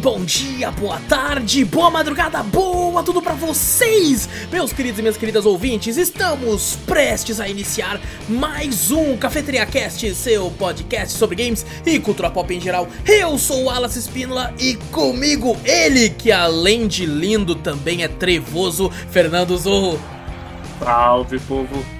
bom dia, boa tarde, boa madrugada, boa tudo pra vocês, meus queridos e minhas queridas ouvintes. Estamos prestes a iniciar mais um Cafeteria Cast, seu podcast sobre games e cultura pop em geral. Eu sou o Wallace Espínola e comigo ele, que além de lindo também é trevoso, Fernando Zorro. Salve, povo.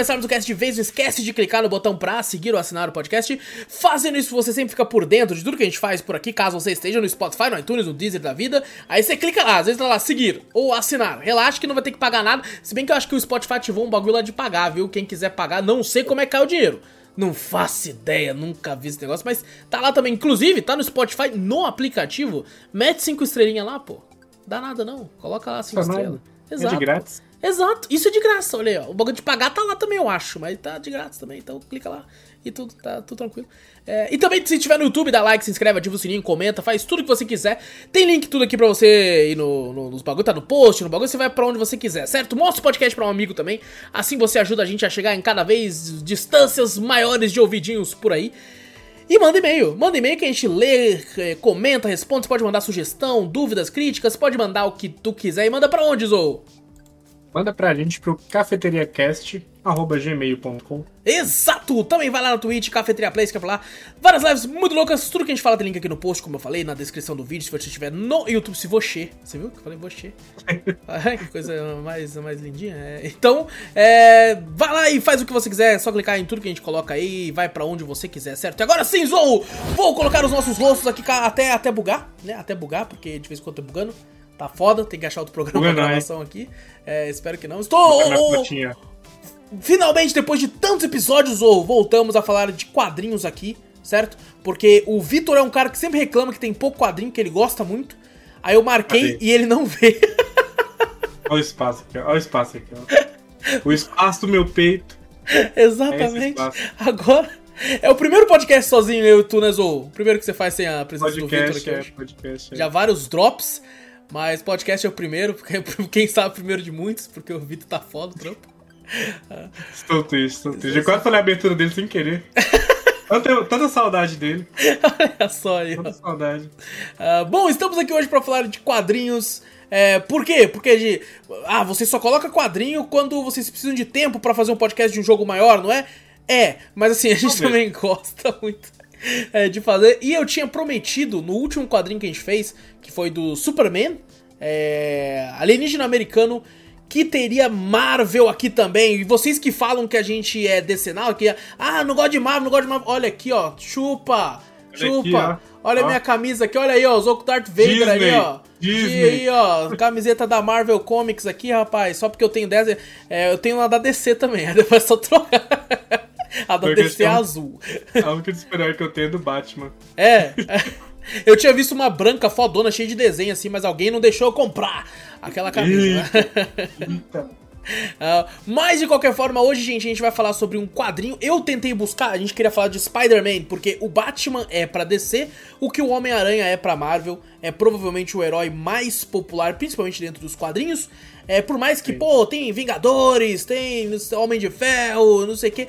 Começarmos o cast de vez, não esquece de clicar no botão pra seguir ou assinar o podcast. Fazendo isso, você sempre fica por dentro de tudo que a gente faz por aqui, caso você esteja no Spotify, no iTunes, no Deezer da vida. Aí você clica lá, às vezes tá lá, seguir ou assinar. Relaxa que não vai ter que pagar nada, se bem que eu acho que o Spotify ativou um bagulho lá de pagar, viu? Quem quiser pagar, não sei como é que cai o dinheiro. Não faço ideia, nunca vi esse negócio, mas tá lá também. Inclusive, tá no Spotify, no aplicativo. Mete cinco estrelinhas lá, pô. Dá nada não. Coloca lá cinco estrelas. É de grátis. Exato, isso é de graça, olha aí, ó. O bagulho de pagar tá lá também, eu acho, mas tá de graça também, então clica lá e tudo tá tudo tranquilo. É, e também, se tiver no YouTube, dá like, se inscreve, ativa o sininho, comenta, faz tudo que você quiser. Tem link tudo aqui pra você ir no, no- nos bagulho, tá no post, no bagulho, você vai pra onde você quiser, certo? Mostra o podcast pra um amigo também, assim você ajuda a gente a chegar em cada vez distâncias maiores de ouvidinhos por aí. E manda e-mail, manda e-mail que a gente lê, eh, comenta, responde, você pode mandar sugestão, dúvidas, críticas, pode mandar o que tu quiser e manda pra onde, Zou? Manda pra gente pro cafeteriacast.gmail.com. Exato! Também vai lá na Twitch, Cafeteria Play, se quer falar. Várias lives muito loucas, tudo que a gente fala tem link aqui no post, como eu falei, na descrição do vídeo, se você estiver no YouTube, se você. Você viu que eu falei você? Que coisa mais, mais lindinha. É, Então, é, vai lá e faz o que você quiser, é só clicar em tudo que a gente coloca aí vai pra onde você quiser, certo? E agora sim, Zou! Vou colocar os nossos rostos aqui até, até bugar, né? Até bugar, porque de vez em quando tá bugando. Tá foda, tem que achar outro programa pra gravação aqui. É, espero que não. Estou. Ô, fotinha. Finalmente, depois de tantos episódios, ô, voltamos a falar de quadrinhos aqui, certo? Porque o Vitor é um cara que sempre reclama que tem pouco quadrinho, que ele gosta muito. Aí eu marquei Cadê? e ele não vê. Olha o espaço aqui. Olha o espaço aqui, ó. O espaço do meu peito. Exatamente. É. Agora. É o primeiro podcast sozinho, eu e tu, né, Zou? O primeiro que você faz sem a presença do Vitor Podcast, aqui é, podcast. é. Já vários drops, mas podcast é o primeiro, porque quem sabe o primeiro de muitos, porque o Vitor tá foda o trampo. Estou triste, estou triste. Eu quase falei a abertura dele sem querer. Tanta, tanta saudade dele. Olha só aí, ó. Tanta saudade. Ah, bom, estamos aqui hoje para falar de quadrinhos. É, por quê? Porque de, ah, você só coloca quadrinho quando vocês precisam de tempo para fazer um podcast de um jogo maior, não é? É, mas assim, a gente Talvez. também gosta muito é, de fazer. E eu tinha prometido no último quadrinho que a gente fez, que foi do Superman, é, alienígena americano, que teria Marvel aqui também. E vocês que falam que a gente é decenal, que ah, não gosto de Marvel, não gosto de Marvel. Olha aqui, ó, chupa, chupa. aqui, ó. Olha a Ó. minha camisa aqui, olha aí, ó, o Zoco Darth Vader ali, Disney, ó. Disney. E aí, ó, camiseta da Marvel Comics aqui, rapaz. Só porque eu tenho 10, é, eu tenho uma da DC também, aí depois é só trocar. A da Porque DC é azul. A única super que eu tenho é do Batman. É. Eu tinha visto uma branca fodona cheia de desenho assim, mas alguém não deixou eu comprar aquela camisa. né? Eita. Ah, mas de qualquer forma, hoje, gente, a gente vai falar sobre um quadrinho. Eu tentei buscar, a gente queria falar de Spider-Man, porque o Batman é pra DC, o que o Homem-Aranha é pra Marvel, é provavelmente o herói mais popular, principalmente dentro dos quadrinhos. É, por mais que, Sim. pô, tem Vingadores, tem Homem de Ferro, não sei o que.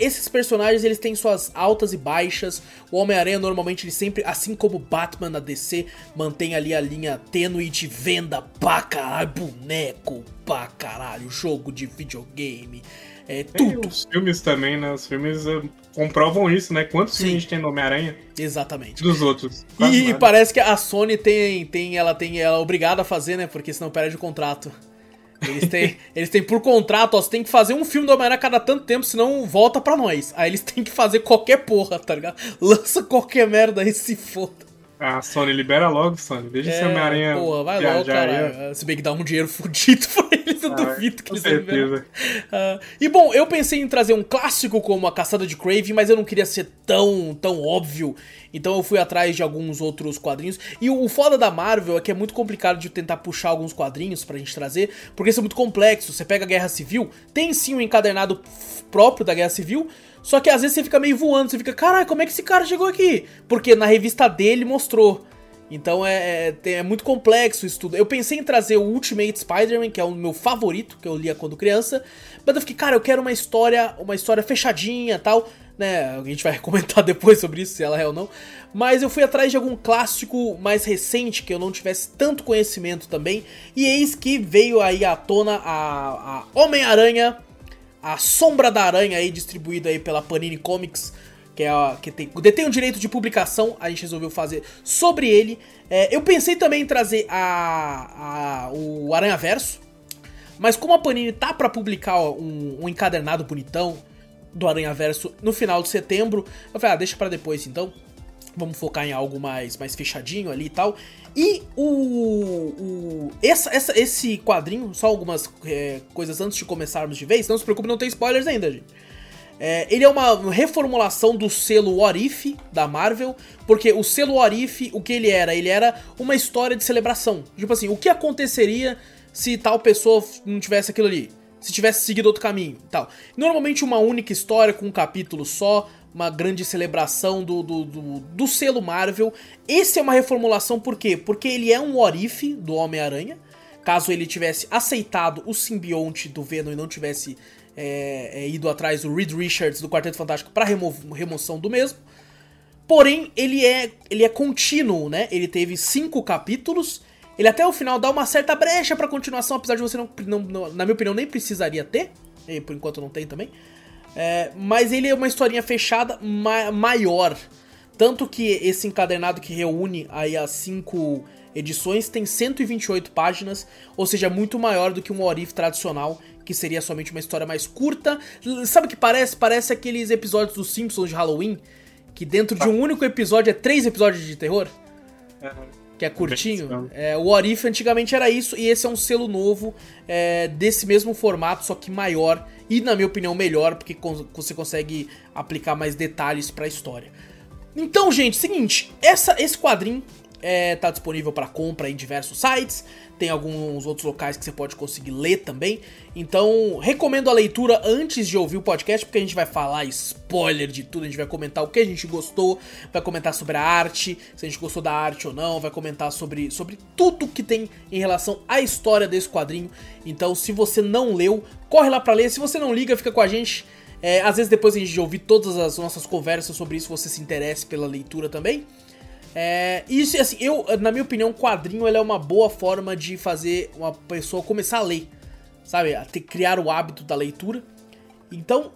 esses personagens, eles têm suas altas e baixas. O Homem-Aranha, normalmente, ele sempre, assim como o Batman na DC, mantém ali a linha tênue de venda pra caralho, boneco pra caralho, jogo de videogame. É tudo. os filmes também, né? Os filmes uh, comprovam isso, né? Quantos Sim. filmes a gente tem no Homem-Aranha Exatamente. dos outros? E nada. parece que a Sony tem, tem, ela tem, ela é obrigada a fazer, né? Porque senão perde o contrato. Eles têm, eles têm por contrato, ó, você tem que fazer um filme do Homem-Aranha a cada tanto tempo, senão volta pra nós. Aí eles têm que fazer qualquer porra, tá ligado? Lança qualquer merda aí, se foda. A Sony libera logo, Sony. Deixa esse Homem-Aranha. É, porra, vai logo, cara. Se bem que dá um dinheiro fudido pra eles, eu Ah, duvido que eles certeza. Ah, e bom, eu pensei em trazer um clássico como A Caçada de Crave, mas eu não queria ser tão, tão óbvio. Então eu fui atrás de alguns outros quadrinhos. E o, o foda da Marvel é que é muito complicado de tentar puxar alguns quadrinhos pra gente trazer, porque isso é muito complexo. Você pega a Guerra Civil, tem sim um encadernado próprio da Guerra Civil, só que às vezes você fica meio voando, você fica, caralho, como é que esse cara chegou aqui? Porque na revista dele mostrou. Então é, é, é muito complexo isso tudo. Eu pensei em trazer o Ultimate Spider-Man, que é o meu favorito, que eu lia quando criança. Mas eu fiquei, cara, eu quero uma história, uma história fechadinha tal. Né? A gente vai comentar depois sobre isso, se ela é ou não. Mas eu fui atrás de algum clássico mais recente que eu não tivesse tanto conhecimento também. E eis que veio aí à tona a, a Homem-Aranha, a Sombra da Aranha aí, distribuída aí pela Panini Comics que, é a, que tem, detém o direito de publicação, a gente resolveu fazer sobre ele. É, eu pensei também em trazer a, a, o Aranha Verso, mas como a Panini tá pra publicar ó, um, um encadernado bonitão do Aranha Verso no final de setembro, eu falei, ah, deixa pra depois então. Vamos focar em algo mais, mais fechadinho ali e tal. E o. o essa, essa, esse quadrinho, só algumas é, coisas antes de começarmos de vez, não se preocupe, não tem spoilers ainda, gente. É, ele é uma reformulação do selo What If da Marvel, porque o selo What If, o que ele era? Ele era uma história de celebração. Tipo assim, o que aconteceria se tal pessoa não tivesse aquilo ali? Se tivesse seguido outro caminho tal. Normalmente uma única história com um capítulo só, uma grande celebração do, do, do, do selo Marvel. Esse é uma reformulação por quê? Porque ele é um What If do Homem-Aranha. Caso ele tivesse aceitado o simbionte do Venom e não tivesse é, é, ido atrás do Reed Richards do Quarteto Fantástico para remo remoção do mesmo. Porém, ele é, ele é contínuo, né? Ele teve cinco capítulos. Ele até o final dá uma certa brecha pra continuação, apesar de você não, não, não na minha opinião, nem precisaria ter. E por enquanto não tem também. É, mas ele é uma historinha fechada ma maior. Tanto que esse encadernado que reúne aí as cinco edições tem 128 páginas, ou seja, muito maior do que um Orif tradicional, que seria somente uma história mais curta. Sabe o que parece? Parece aqueles episódios dos Simpsons de Halloween, que dentro de um único episódio é três episódios de terror. Que é curtinho. É, o Orif antigamente era isso, e esse é um selo novo é, desse mesmo formato, só que maior e, na minha opinião, melhor, porque você consegue aplicar mais detalhes pra história. Então, gente, seguinte, essa, esse quadrinho é, tá disponível para compra em diversos sites, tem alguns outros locais que você pode conseguir ler também. Então, recomendo a leitura antes de ouvir o podcast, porque a gente vai falar spoiler de tudo, a gente vai comentar o que a gente gostou, vai comentar sobre a arte, se a gente gostou da arte ou não, vai comentar sobre, sobre tudo que tem em relação à história desse quadrinho. Então, se você não leu, corre lá para ler. Se você não liga, fica com a gente. É, às vezes depois a gente ouvir todas as nossas conversas sobre isso, você se interesse pela leitura também. É, isso, assim, eu, na minha opinião, quadrinho ele é uma boa forma de fazer uma pessoa começar a ler, sabe? A ter, criar o hábito da leitura. Então,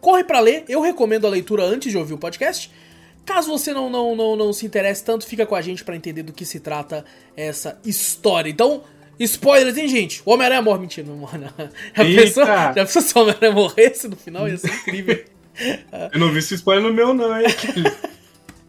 corre para ler. Eu recomendo a leitura antes de ouvir o podcast. Caso você não, não, não, não se interesse tanto, fica com a gente para entender do que se trata essa história. Então, spoilers, hein, gente? O Homem-Aranha morre. Mentira, não morre, não. Já pensou, já pensou se o Homem-Aranha morresse no final? Ia ser incrível. Eu não vi esse spoiler no meu, não, hein?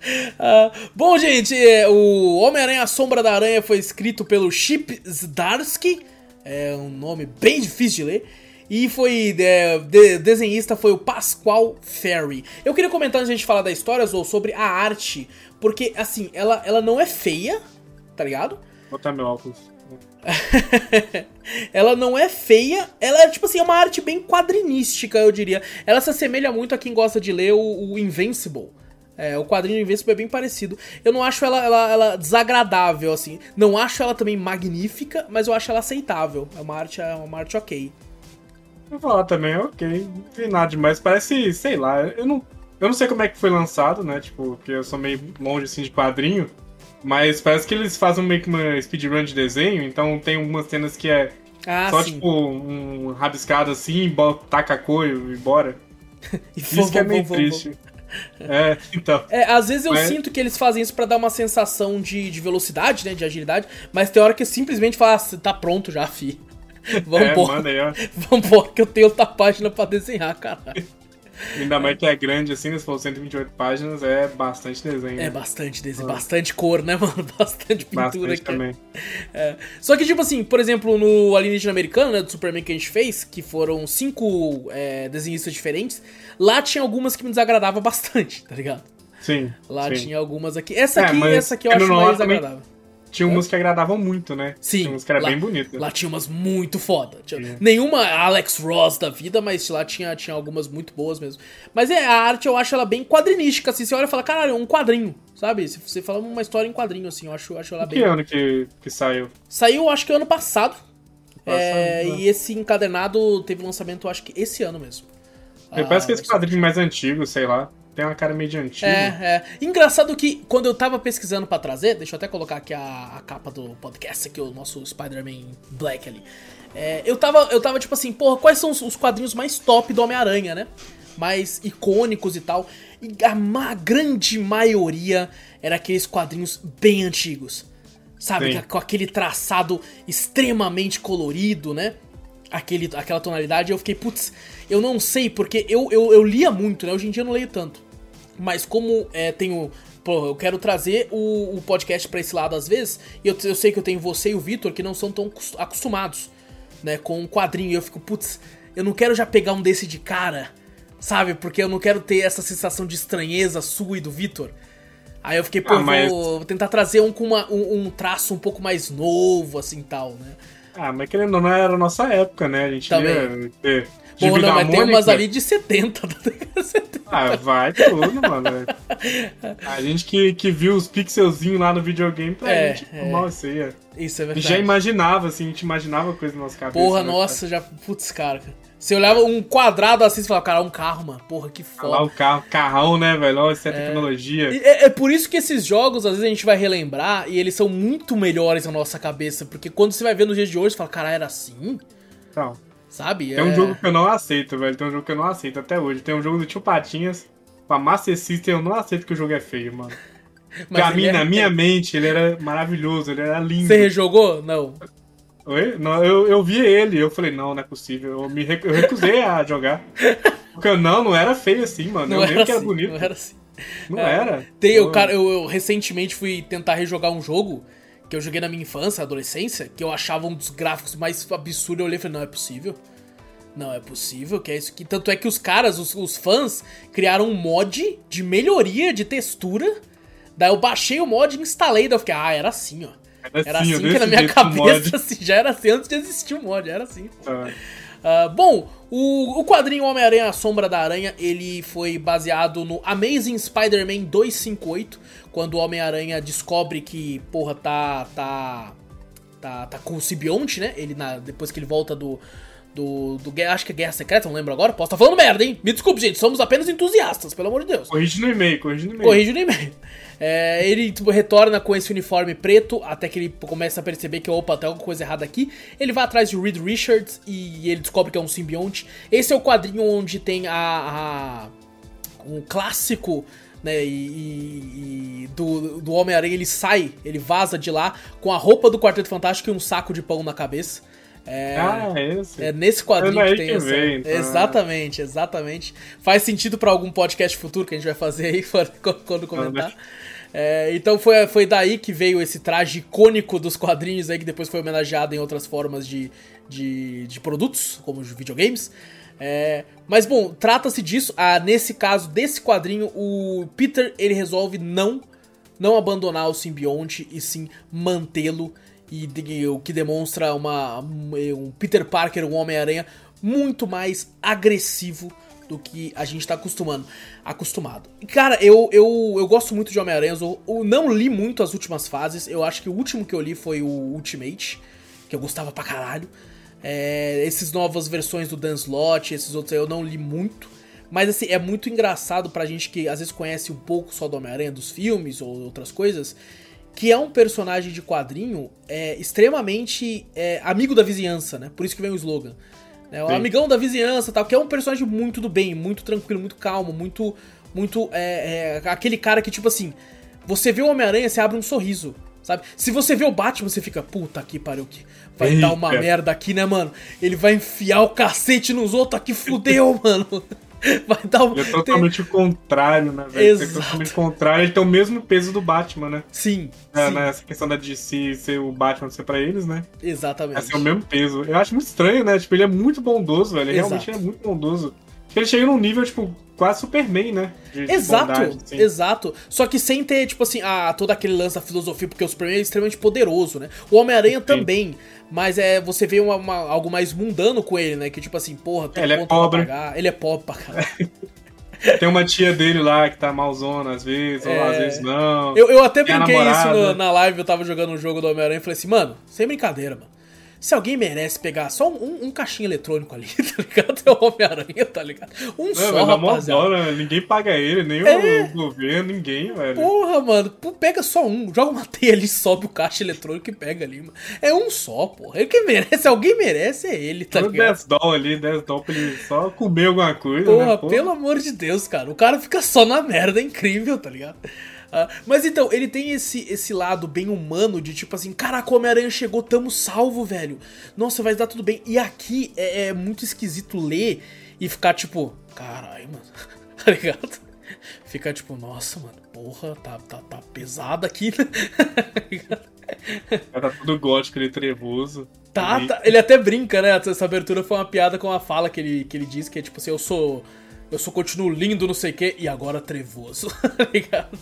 Uh, bom, gente, o Homem-Aranha Sombra da Aranha foi escrito pelo Chip Zdarsky, é um nome bem difícil de ler, e foi é, de, desenhista foi o Pasqual Ferry. Eu queria comentar antes de a gente falar da história, ou sobre a arte, porque assim, ela, ela não é feia, tá ligado? Vou botar meu óculos. ela não é feia, ela é tipo assim, é uma arte bem quadrinística, eu diria. Ela se assemelha muito a quem gosta de ler o, o Invincible. É, o quadrinho Invincible é bem parecido. Eu não acho ela, ela, ela, desagradável, assim. Não acho ela também magnífica, mas eu acho ela aceitável. É uma arte, é uma arte ok. Vou falar também, ok. Não vi nada demais. Parece, sei lá, eu não, eu não sei como é que foi lançado, né? Tipo, porque eu sou meio longe assim de quadrinho. Mas parece que eles fazem meio que uma speedrun de desenho, então tem algumas cenas que é Ah, Só, sim. tipo, um rabiscado assim, taca coio e bora. isso que é meio triste. É, então. É, às vezes eu mas... sinto que eles fazem isso para dar uma sensação de, de velocidade, né? De agilidade, mas tem hora que simplesmente fala, ah, tá pronto já, fi. Vambora. É, Vambora, que eu tenho outra página pra desenhar, caralho. Ainda mais que é grande assim, né? se for 128 páginas, é bastante desenho. É bastante desenho, ah. bastante cor, né, mano? Bastante pintura bastante aqui. também. É. Só que, tipo assim, por exemplo, no Alienígena Americano, né, do Superman que a gente fez, que foram cinco é, desenhistas diferentes, lá tinha algumas que me desagradavam bastante, tá ligado? Sim. Lá sim. tinha algumas aqui. Essa é, aqui, essa aqui eu acho mais desagradável. Também tinha umas que agradavam muito, né? Sim. Tinha umas que era lá, bem bonita. Lá tinha umas muito foda. Tinha, nenhuma Alex Ross da vida, mas lá tinha, tinha algumas muito boas mesmo. Mas é, a arte eu acho ela bem quadrinística, assim. Você olha e fala, caralho, é um quadrinho, sabe? Se você fala uma história em quadrinho, assim, eu acho, acho ela bem. Que ano que, que saiu? Saiu, acho que ano passado. é, né? E esse encadernado teve lançamento, acho que esse ano mesmo. Ah, parece que esse quadrinho mais antigo, sei lá. Tem uma cara meio de antigo. É, é. Engraçado que quando eu tava pesquisando para trazer, deixa eu até colocar aqui a, a capa do podcast, aqui, o nosso Spider-Man Black ali. É, eu, tava, eu tava tipo assim, porra, quais são os, os quadrinhos mais top do Homem-Aranha, né? Mais icônicos e tal. E a ma grande maioria era aqueles quadrinhos bem antigos. Sabe? Com aquele traçado extremamente colorido, né? Aquele, aquela tonalidade. Eu fiquei, putz, eu não sei, porque eu, eu, eu lia muito, né? Hoje em dia eu não leio tanto. Mas como é, tenho. Pô, eu quero trazer o, o podcast para esse lado às vezes, e eu, eu sei que eu tenho você e o Vitor que não são tão acostumados né, com um quadrinho. E eu fico, putz, eu não quero já pegar um desse de cara, sabe? Porque eu não quero ter essa sensação de estranheza sua e do Vitor. Aí eu fiquei, pô, ah, mas... vou, tentar trazer um com uma, um, um, traço um pouco mais novo, assim tal, né? Ah, mas querendo ou não, era a nossa época, né? A gente Também. ia ter Porra, não, mas tem umas ali de 70. 70. Ah, vai tudo, mano. A gente que, que viu os pixelzinhos lá no videogame, pra é, gente, é. mal isso é verdade. já imaginava, assim, a gente imaginava coisa na nossa cabeça. Porra, né, nossa, cara? já. Putz, cara. Você olhava um quadrado assim e falava, cara, é um carro, mano. Porra, que foda. Ah, lá o carro, carrão, né, velho? Olha essa é. tecnologia. É, é, por isso que esses jogos, às vezes, a gente vai relembrar e eles são muito melhores na nossa cabeça. Porque quando você vai ver nos dias de hoje, você fala, cara, era assim? Então. Sabe? Tem é... um jogo que eu não aceito, velho. Tem um jogo que eu não aceito até hoje. Tem um jogo do Tio Patinhas. Pra Master System, eu não aceito que o jogo é feio, mano. Mas pra mim, na minha mente, ele era maravilhoso, ele era lindo. Você rejogou? Não. Oi? Não, eu, eu vi ele, eu falei, não, não é possível. Eu me eu recusei a jogar. Porque não, não era feio assim, mano. Não eu lembro assim, que era bonito. Não era assim. Não é, era. Tem, eu, cara, eu, eu recentemente fui tentar rejogar um jogo que eu joguei na minha infância, adolescência, que eu achava um dos gráficos mais absurdos. Eu olhei e falei, não é possível. Não é possível que é isso aqui. Tanto é que os caras, os, os fãs, criaram um mod de melhoria de textura. Daí eu baixei o mod e instalei. Daí eu fiquei, ah, era assim, ó. Era, era assim, assim que na minha cabeça, assim, já era assim antes de existir o mod, era assim. Ah. Uh, bom, o, o quadrinho Homem-Aranha A Sombra da Aranha, ele foi baseado no Amazing Spider-Man 258, quando o Homem-Aranha descobre que, porra, tá, tá, tá, tá com o simbionte, né? Ele, na, depois que ele volta do, do, do acho que é Guerra Secreta, não lembro agora. Posso estar tá falando merda, hein? Me desculpe, gente, somos apenas entusiastas, pelo amor de Deus. Corrige no e-mail, corrige no e-mail. Corrige no e-mail. É, ele tipo, retorna com esse uniforme preto, até que ele começa a perceber que, opa, tem alguma coisa errada aqui. Ele vai atrás de Reed Richards e ele descobre que é um simbionte. Esse é o quadrinho onde tem a, a um clássico né, e, e, do, do Homem-Aranha, ele sai, ele vaza de lá com a roupa do Quarteto Fantástico e um saco de pão na cabeça. É, ah, é esse? É nesse quadrinho é que tem que essa. Vem, então. Exatamente, exatamente. Faz sentido para algum podcast futuro que a gente vai fazer aí quando comentar. É, então foi, foi daí que veio esse traje icônico dos quadrinhos aí, que depois foi homenageado em outras formas de, de, de produtos, como os videogames. É, mas bom, trata-se disso. Ah, nesse caso desse quadrinho, o Peter ele resolve não não abandonar o simbionte e sim mantê-lo e, o que demonstra uma, um Peter Parker, um Homem-Aranha muito mais agressivo do que a gente tá acostumando, acostumado. Cara, eu, eu, eu gosto muito de Homem-Aranha, eu, eu, não li muito as últimas fases, eu acho que o último que eu li foi o Ultimate, que eu gostava pra caralho. É, essas novas versões do Dan Slott, esses outros aí eu não li muito. Mas assim, é muito engraçado pra gente que às vezes conhece um pouco só do Homem-Aranha dos filmes ou outras coisas que é um personagem de quadrinho é, extremamente é, amigo da vizinhança, né? Por isso que vem o slogan. É o amigão da vizinhança tal, que é um personagem muito do bem, muito tranquilo, muito calmo, muito. Muito. É, é, aquele cara que, tipo assim, você vê o Homem-Aranha, você abre um sorriso. Sabe? Se você vê o Batman, você fica, puta que pariu, que vai Eita. dar uma merda aqui, né, mano? Ele vai enfiar o cacete nos outros aqui, fudeu, mano. Vai dar um... Ele é totalmente tem... o contrário, né, velho? É totalmente o contrário, ele tem o mesmo peso do Batman, né? Sim. É, sim. Né, essa questão da DC ser o Batman ser pra eles, né? Exatamente. É ser o mesmo peso. Eu acho muito estranho, né? Tipo, ele é muito bondoso, velho. Ele realmente é muito bondoso. Ele chega num nível, tipo, quase Superman, né? De, exato, de bondade, assim. exato. Só que sem ter, tipo assim, a, todo aquele lance da filosofia, porque o Superman é extremamente poderoso, né? O Homem-Aranha também. Mas é, você vê uma, uma, algo mais mundano com ele, né? Que tipo assim, porra, tem ele é pobre. pra pagar. Ele é pobre pra caralho. Tem uma tia dele lá que tá malzona às vezes, é... ou às vezes não. Eu, eu até brinquei isso no, na live, eu tava jogando um jogo do Homem-Aranha e falei assim, mano, sem brincadeira, mano se alguém merece pegar só um, um caixinho eletrônico ali, tá ligado? É o Homem-Aranha, tá ligado? Um não, só, rapaziada. ninguém paga ele, nem é... o governo, ninguém, velho. Porra, mano, pega só um, joga uma teia ali, sobe o caixa eletrônico e pega ali, mano. É um só, porra. Ele que merece, alguém merece, é ele, tá ligado? 10 dólares ali, 10 dólares pra ele só comer alguma coisa, porra, né? Porra, pelo amor de Deus, cara. O cara fica só na merda, é incrível, tá ligado? Uh, mas então, ele tem esse, esse lado bem humano de tipo assim, caraca, o Homem-Aranha chegou, tamo salvo, velho. Nossa, vai dar tudo bem. E aqui é, é muito esquisito ler e ficar tipo, caralho, mano, tá ligado? Ficar tipo, nossa, mano, porra, tá, tá, tá pesado aqui, né? tá tudo gótico, ele trevoso. Tá, tá, ele até brinca, né? Essa abertura foi uma piada com a fala que ele, que ele diz, que é tipo assim, eu sou. Eu sou continuo lindo, não sei o quê, e agora trevoso, tá ligado?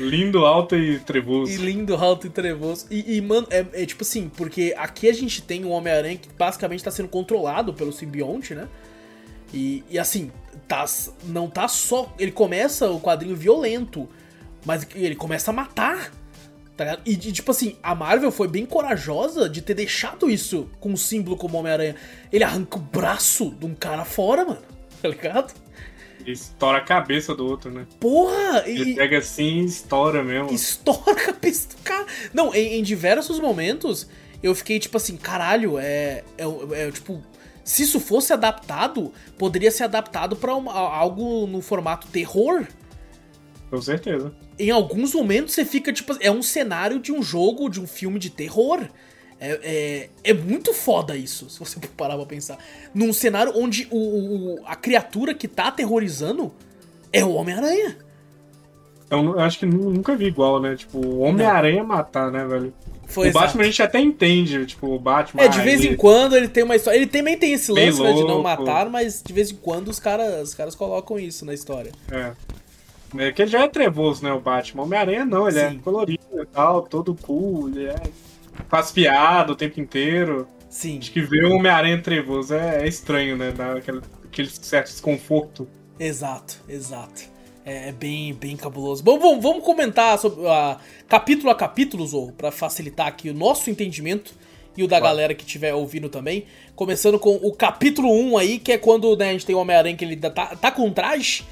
Lindo, alto e trevoso. E lindo, alto e trevoso. E, e mano, é, é, tipo assim, porque aqui a gente tem um Homem-Aranha que basicamente tá sendo controlado pelo simbionte, né? E, e assim, tá, não tá só. Ele começa o quadrinho violento, mas ele começa a matar. Tá e, e, tipo assim, a Marvel foi bem corajosa de ter deixado isso com um símbolo como Homem-Aranha. Ele arranca o braço de um cara fora, mano. Tá ligado? Ele estoura a cabeça do outro, né? Porra! Ele e... pega assim e estoura mesmo. Estoura a cabeça do cara. Não, em, em diversos momentos eu fiquei tipo assim, caralho, é, é, é, tipo. Se isso fosse adaptado, poderia ser adaptado para algo no formato terror. Com certeza. Em alguns momentos você fica tipo. É um cenário de um jogo, de um filme de terror. É, é, é, muito foda isso, se você parar pra pensar. Num cenário onde o, o a criatura que tá aterrorizando é o Homem-Aranha. Eu, eu, acho que nunca vi igual, né? Tipo, o Homem-Aranha matar, né, velho? Foi o exato. Batman a gente até entende, tipo, o Batman. É, de vez ele... em quando ele tem uma história. Ele também tem esse lance né, de não matar, mas de vez em quando os caras, os caras colocam isso na história. É. É que ele já é trevoso, né, o Batman. Homem-Aranha não, ele é Sim. é colorido e tal, todo cool, ele é faz piada o tempo inteiro. Sim. Acho que ver o Homem-Aranha trevoso é, é, estranho, né? Dá aquele, aquele certo desconforto. Exato, exato. É, é bem, bem cabuloso. Bom, vamos, vamos comentar sobre, uh, capítulo a capítulo, Zou, pra facilitar aqui o nosso entendimento e o da claro. galera que estiver ouvindo também. Começando com o capítulo 1 aí, que é quando né, a gente tem o Homem-Aranha que ele tá, tá com traje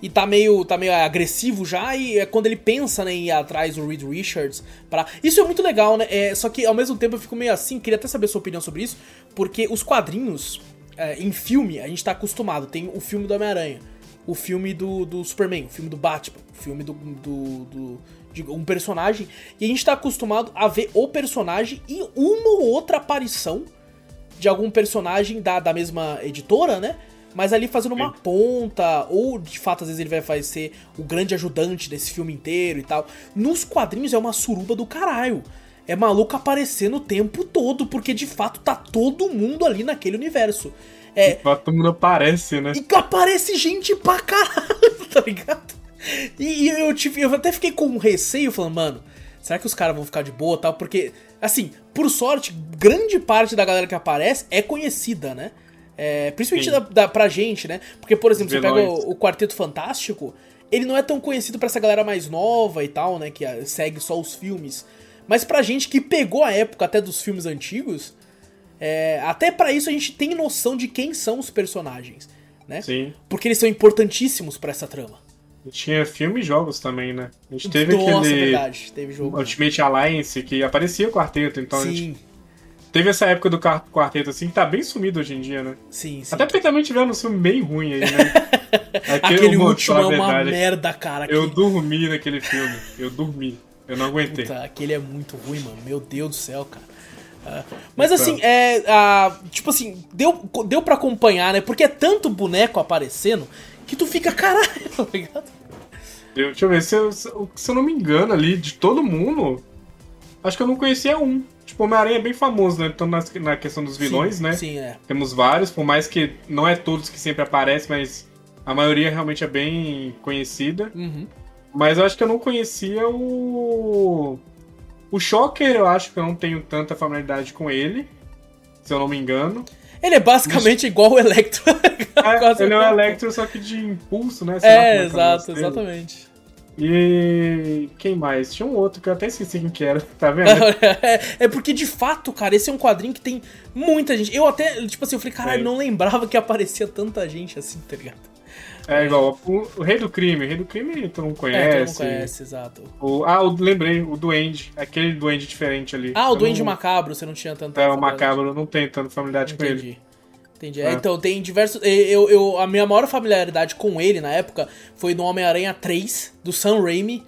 e tá meio, tá meio agressivo já, e é quando ele pensa né, em ir atrás do Reed Richards. Pra... Isso é muito legal, né? É, só que ao mesmo tempo eu fico meio assim, queria até saber sua opinião sobre isso, porque os quadrinhos, é, em filme, a gente tá acostumado. Tem o filme do Homem-Aranha, o filme do, do Superman, o filme do Batman, o filme do, do, do de um personagem, e a gente tá acostumado a ver o personagem e uma ou outra aparição de algum personagem da, da mesma editora, né? Mas ali fazendo uma ponta, ou de fato às vezes ele vai ser o grande ajudante desse filme inteiro e tal. Nos quadrinhos é uma suruba do caralho. É maluco aparecendo o tempo todo, porque de fato tá todo mundo ali naquele universo. É, de fato, todo mundo aparece, né? E que aparece gente pra caralho, tá ligado? E, e eu, tive, eu até fiquei com um receio, falando, mano, será que os caras vão ficar de boa tal? Porque, assim, por sorte, grande parte da galera que aparece é conhecida, né? É, principalmente da, da, pra gente, né? Porque, por exemplo, você pega o, o, Quarteto Fantástico, ele não é tão conhecido para essa galera mais nova e tal, né? Que segue só os filmes. Mas pra gente que pegou a época até dos filmes antigos, é, até para isso a gente tem noção de quem são os personagens, né? Sim. Porque eles são importantíssimos para essa trama. Tinha filme e jogos também, né? A gente teve Nossa, aquele. Verdade. Teve jogo. Ultimate Alliance, que aparecia o quarteto, então Sim. a gente. Teve essa época do quarteto, assim, que tá bem sumido hoje em dia, né? Sim, sim. Até porque também tiveram um filme bem ruim aí, né? Aquele, aquele último é uma merda, cara. Eu dormi naquele filme. Eu dormi. Eu não aguentei. Puta, aquele é muito ruim, mano. Meu Deus do céu, cara. Uh, mas então. assim, é. Tipo assim, deu, deu pra acompanhar, né? Porque é tanto boneco aparecendo que tu fica, caralho, tá ligado? Eu, deixa eu ver, se eu, se eu não me engano ali, de todo mundo, acho que eu não conhecia um. Tipo, Homem-Aranha é bem famoso, né? Então, na, questão dos vilões, sim, né? Sim, é. Temos vários, por mais que não é todos que sempre aparecem, mas a maioria realmente é bem conhecida. Uhum. Mas eu acho que eu não conhecia o. O Shocker, eu acho que eu não tenho tanta familiaridade com ele, se eu não me engano. Ele é basicamente Mas... igual o Electro. é, ele é o Electro, só que de impulso, né? Sei é, é, exato, exatamente. E quem mais? Tinha um outro que eu até esqueci quem que era, tá vendo? é, é porque de fato, cara, esse é um quadrinho que tem muita gente. Eu até, tipo assim, eu falei, caralho, é. não lembrava que aparecia tanta gente assim, tá ligado? É igual, o, o, Rei do Crime. O Rei do Crime tu não conhece. É, tu não conhece, exato. O, ah, o, lembrei, o Duende. Aquele Duende diferente ali. Ah, o eu Duende não... Macabro, você não tinha tanta É, o Macabro, não tem tanta familiaridade Entendi. com ele. Entendi. É. Então, tem diversos. Eu, eu, a minha maior familiaridade com ele na época foi no Homem-Aranha 3, do Sam Raimi.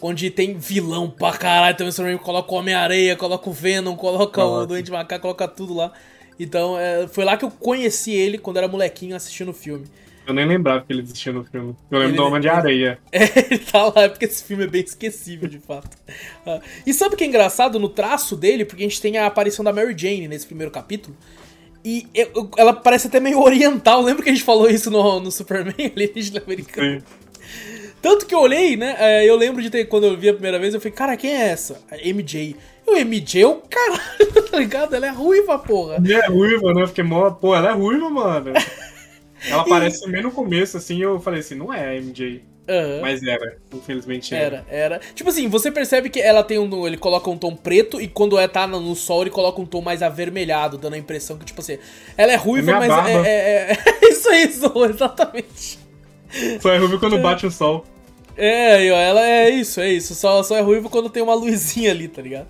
Onde tem vilão pra caralho. Também o Sam Raimi coloca o Homem-Areia, coloca o Venom, coloca Nossa. o Duende Macaco, coloca tudo lá. Então, é, foi lá que eu conheci ele quando era molequinho assistindo o filme. Eu nem lembrava que ele existia no filme. Eu lembro ele, do Homem de Areia. É, ele tá lá, porque esse filme é bem esquecível, de fato. Uh, e sabe o que é engraçado no traço dele? Porque a gente tem a aparição da Mary Jane nesse primeiro capítulo. E eu, ela parece até meio oriental. Lembra que a gente falou isso no, no Superman alienígena americano? Sim. Tanto que eu olhei, né? É, eu lembro de ter, quando eu vi a primeira vez, eu falei, cara, quem é essa? A MJ. E o MJ é o caralho, tá ligado? Ela é ruiva, porra. Ela é ruiva, né? Fiquei mó. Pô, ela é ruiva, mano. Ela aparece e... bem no começo, assim, eu falei assim, não é a MJ. Uhum. Mas era, infelizmente era. Era, era. Tipo assim, você percebe que ela tem um. Ele coloca um tom preto e quando é tá no sol ele coloca um tom mais avermelhado, dando a impressão que, tipo assim, ela é ruiva, é mas é, é, é, é, Isso aí, isso, exatamente. Só é ruiva quando bate o sol. É, ela é isso, é isso. Só, só é ruivo quando tem uma luzinha ali, tá ligado?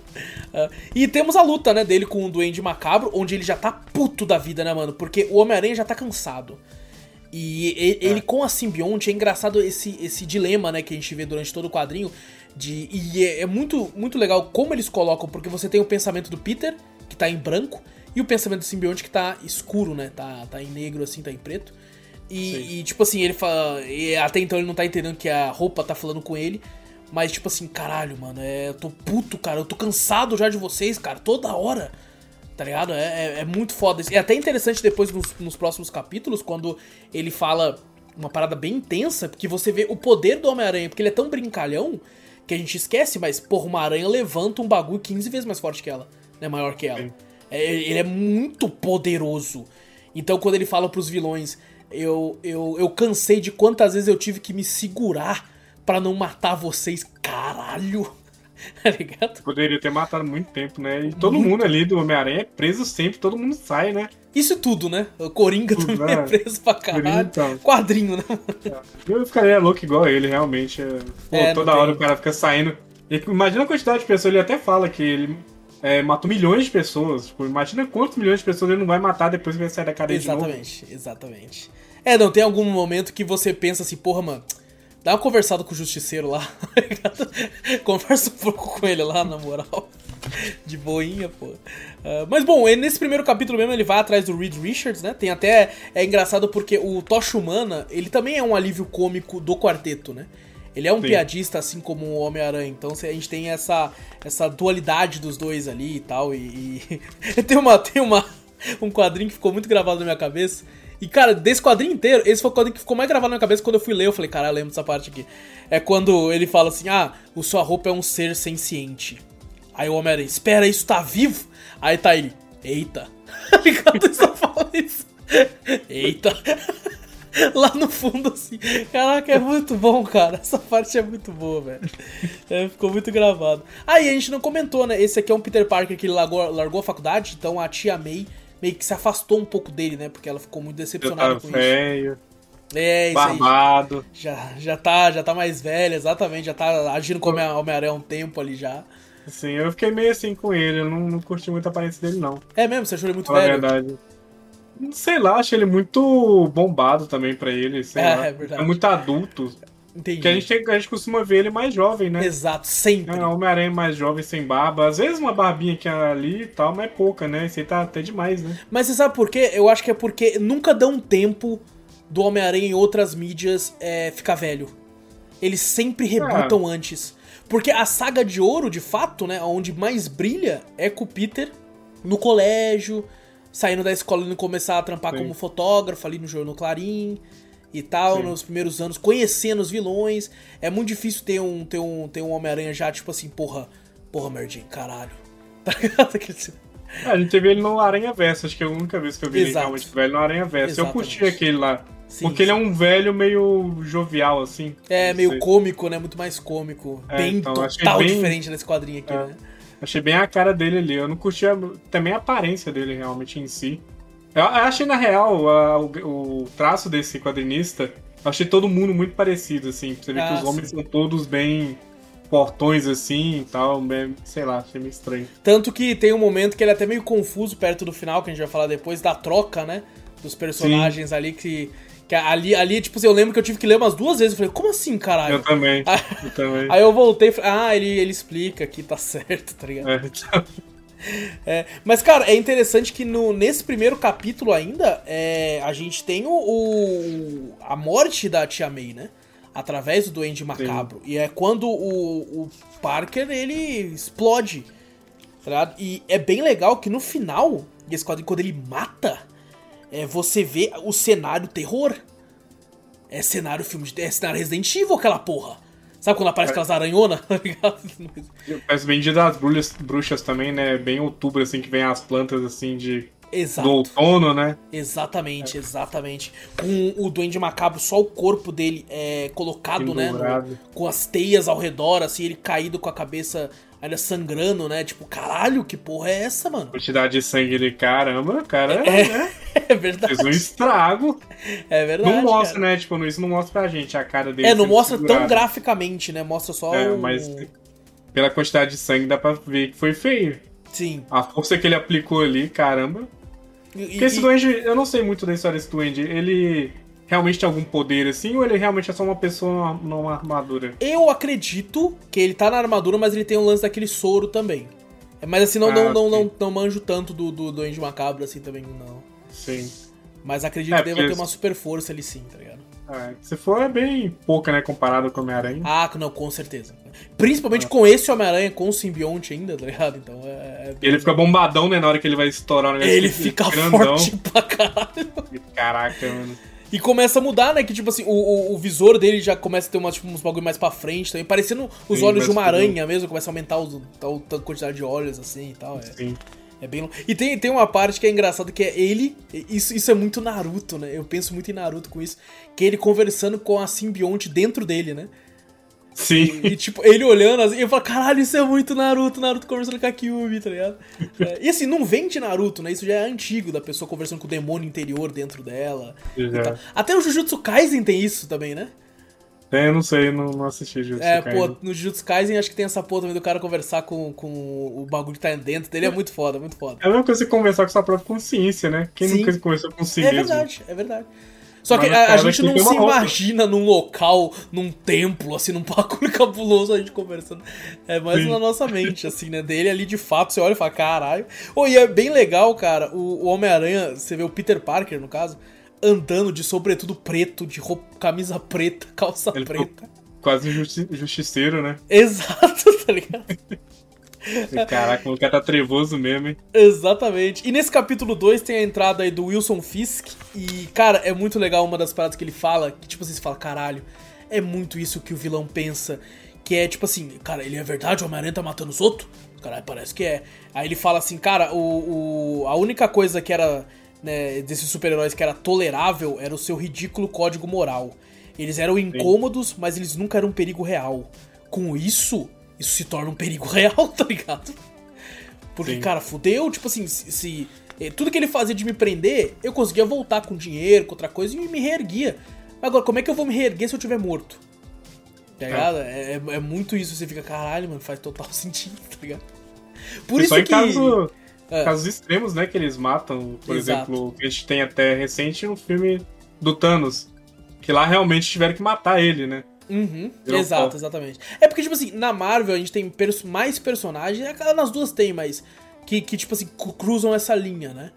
Uh, e temos a luta, né, dele com o Duende Macabro, onde ele já tá puto da vida, né, mano? Porque o Homem-Aranha já tá cansado. E ele, é. com a simbionte, é engraçado esse, esse dilema, né, que a gente vê durante todo o quadrinho. De, e é, é, muito, muito legal como eles colocam, porque você tem o pensamento do Peter, que tá em branco, e o pensamento do simbionte que tá escuro, né? Tá, tá em negro, assim, tá em preto. E, e tipo assim, ele fala. até então ele não tá entendendo que a roupa tá falando com ele. Mas, tipo assim, caralho, mano, é, eu tô puto, cara. Eu tô cansado já de vocês, cara, toda hora. Tá ligado? É, é, é muito foda. É até interessante depois nos, nos, próximos capítulos, quando ele fala uma parada bem intensa, porque você vê o poder do Homem-Aranha, porque ele é tão brincalhão que a gente esquece, mas, porra, uma aranha levanta um bagulho 15 vezes mais forte que ela, né? Maior que ela. É, ele é muito poderoso. Então, quando ele fala pros vilões, eu, eu, eu cansei de quantas vezes eu tive que me segurar para não matar vocês, caralho. tá ligado? Poderia ter matado muito tempo, né? E todo muito. mundo ali do Homem-Aranha é preso sempre, todo mundo sai, né? Isso tudo, né? O Coringa tudo, também é né? é preso pra caralho. Então. Quadrinho, né? Eu ficaria louco igual ele, realmente. É, pô, é, toda hora tem. o cara fica saindo. imagina a quantidade de pessoas, ele até fala que ele é, matou milhões de pessoas. Tipo, imagina quantos milhões de pessoas ele não vai matar depois que vai sair da cadeia Exatamente, exatamente. É, não, tem algum momento que você pensa assim, porra, mano Dá uma conversada com o justiceiro lá. Conversa um pouco com ele lá, na moral. De boinha, pô. Uh, mas bom, nesse primeiro capítulo mesmo ele vai atrás do Reed Richards, né? Tem até. É engraçado porque o Tocha Humana, ele também é um alívio cômico do quarteto, né? Ele é um Sim. piadista, assim como o Homem-Aranha. Então a gente tem essa, essa dualidade dos dois ali e tal. E, e... tem, uma, tem uma, um quadrinho que ficou muito gravado na minha cabeça e, cara, desse quadrinho inteiro, esse foi o quadrinho que ficou mais gravado na minha cabeça quando eu fui ler. Eu falei, cara, eu lembro dessa parte aqui. É quando ele fala assim: ah, o sua roupa é um ser senciente. Aí o Homem-Aranha, espera, isso tá vivo? Aí tá ele, eita. Ligado? Só fala isso. Eita. Lá no fundo, assim. Caraca, é muito bom, cara. Essa parte é muito boa, velho. É, ficou muito gravado. Aí ah, a gente não comentou, né? Esse aqui é um Peter Parker que largou, largou a faculdade, então a tia May meio que se afastou um pouco dele, né? Porque ela ficou muito decepcionada com feio. isso. É, isso Barbado. Aí, já, já, tá, já tá mais velho, exatamente. Já tá agindo como Homem-Aranha há um tempo ali já. Sim, eu fiquei meio assim com ele. Eu não, não curti muito a aparência dele, não. É mesmo? Você achou ele muito Fala velho? verdade. Sei lá, achei ele muito bombado também pra ele. Sei é, lá. é verdade. É muito adulto. Entendi. Porque a gente, a gente costuma ver ele mais jovem, né? Exato, sempre. É, Homem-Aranha mais jovem, sem barba. Às vezes uma barbinha aqui ali e tal, mas é pouca, né? Isso aí tá até demais, né? Mas você sabe por quê? Eu acho que é porque nunca dão tempo do Homem-Aranha em outras mídias é, ficar velho. Eles sempre rebutam é. antes. Porque a saga de ouro, de fato, né? Onde mais brilha é com o Peter no colégio, saindo da escola e começar a trampar Sim. como fotógrafo ali no Jornal Clarim e tal, Sim. nos primeiros anos, conhecendo os vilões. É muito difícil ter um, ter um, ter um Homem-Aranha já, tipo assim, porra, porra, Merdinho, caralho. Tá ligado? É, a gente teve ele no Aranha Verso, acho que é a única vez que eu vi Exato. ele realmente velho no Aranha Verso. Eu curti aquele lá. Sim, porque sim. ele é um velho meio jovial, assim. É, meio sei. cômico, né? Muito mais cômico. É, bem então, total bem... diferente nesse quadrinho aqui, é. né? Achei bem a cara dele ali. Eu não curti a... também a aparência dele realmente em si. Eu achei, na real, a, o, o, traço desse quadrinista, eu achei todo mundo muito parecido, assim. Você vê ah, que os homens sim. são todos bem portões assim e tal, bem, sei lá, achei meio estranho. Tanto que tem um momento que ele é até meio confuso perto do final, que a gente vai falar depois, da troca, né? Dos personagens sim. ali que que ali, ali, tipo, eu lembro que eu tive que ler umas duas vezes. Eu falei, como assim, caralho? Eu também. Aí, eu também. Aí eu voltei e falei, ah, ele, ele explica aqui, tá certo, tá ligado? É, então... É, mas, cara, é interessante que no, nesse primeiro capítulo ainda, é, a gente tem o, o, a morte da Tia May, né? Através do Duende Macabro. Sim. E é quando o, o Parker, ele explode. Tá? E é bem legal que no final, esse quadrinho, quando ele mata é, você vê o cenário terror. É cenário filme de. É cenário Resident Evil, aquela porra. Sabe quando aparece aquelas aranhonas? Tá Parece bem dia das bruxas, bruxas também, né? Bem outubro, assim, que vem as plantas assim de. Exato. Do outono, né? Exatamente, é. exatamente. Com o Duende Macabro, só o corpo dele é colocado, né? No, com as teias ao redor, assim, ele caído com a cabeça ainda sangrando, né? Tipo, caralho, que porra é essa, mano? Quantidade de sangue de caramba, cara. É, né? é verdade. Fez um estrago. É verdade. Não mostra, cara. né? Tipo, isso não mostra pra gente a cara dele. É, não mostra segurado. tão graficamente, né? Mostra só. É, o... mas pela quantidade de sangue dá pra ver que foi feio. Sim. A força que ele aplicou ali, caramba. E, Porque esse e... duende, eu não sei muito da história desse duende. Ele realmente tem algum poder assim, ou ele realmente é só uma pessoa numa armadura? Eu acredito que ele tá na armadura, mas ele tem um lance daquele soro também. Mas assim, não, ah, não, não, não, não, manjo tanto do, do, do Macabro assim também, não. Sim. Mas acredito é, que deva ter uma super força ali sim, tá ligado? É, se for é bem pouca, né, comparado com o Homem-Aranha. Ah, não, com certeza. Principalmente ah. com esse Homem-Aranha, com o simbionte ainda, tá ligado? Então é. é ele fica bombadão, né, na hora que ele vai estourar o negócio. Ele fica grandão. forte pra caralho. Caraca, mano. E começa a mudar, né? Que tipo assim, o, o, o visor dele já começa a ter uma, tipo, uns bagulho mais pra frente também. Parecendo os Sim, olhos de uma aranha mesmo, começa a aumentar os, a, a quantidade de olhos assim e tal. É, Sim. É bem E tem, tem uma parte que é engraçada que é ele. Isso, isso é muito Naruto, né? Eu penso muito em Naruto com isso. Que é ele conversando com a simbionte dentro dele, né? Sim. E, tipo, ele olhando assim, eu falo, caralho, isso é muito Naruto, Naruto conversando com a Kyuubi, tá ligado? É, e assim, não vem de Naruto, né? Isso já é antigo, da pessoa conversando com o demônio interior dentro dela. Até o Jujutsu Kaisen tem isso também, né? É, eu não sei, não, não assisti Jujutsu é, Kaisen. É, pô, no Jujutsu Kaisen acho que tem essa porra também do cara conversar com, com o bagulho que tá dentro dele, é muito foda, muito foda. É a mesma coisa que conversar com sua própria consciência, né? Quem Sim. nunca conversou com si é mesmo? É verdade, é verdade. Só que a, a gente não se imagina num local, num templo, assim, num bagulho cabuloso a gente conversando. É mais Sim. na nossa mente, assim, né? Dele ali de fato, você olha e fala, caralho. Oh, e é bem legal, cara, o, o Homem-Aranha, você vê o Peter Parker, no caso, andando de sobretudo preto, de roupa, camisa preta, calça Ele preta. Quase justi justiceiro, né? Exato, tá ligado? Caraca, o cara tá trevoso mesmo, hein? Exatamente. E nesse capítulo 2 tem a entrada aí do Wilson Fisk. E, cara, é muito legal uma das paradas que ele fala. Que, tipo, você fala, caralho, é muito isso que o vilão pensa. Que é tipo assim, cara, ele é verdade, o Homem-Aranha tá matando os outros? Caralho, parece que é. Aí ele fala assim, cara, o, o a única coisa que era, né, desses super-heróis que era tolerável era o seu ridículo código moral. Eles eram incômodos, Sim. mas eles nunca eram um perigo real. Com isso, isso se torna um perigo real, tá ligado? Porque, Sim. cara, fudeu, tipo assim, se, se, eh, Tudo que ele fazia de me prender, eu conseguia voltar com dinheiro, com outra coisa e me reerguia. Agora, como é que eu vou me reerguer se eu tiver morto? Tá ligado? É, é, é muito isso, você fica, caralho, mano, faz total sentido, tá ligado? Por e isso que... Caso, é. Casos extremos, né, que eles matam. Por Exato. exemplo, que a gente tem até recente no filme do Thanos. Que lá realmente tiveram que matar ele, né? Uhum, exato, exatamente. É porque, tipo assim, na Marvel a gente tem mais personagens, é nas duas tem, mas que, que tipo assim, cruzam essa linha, né?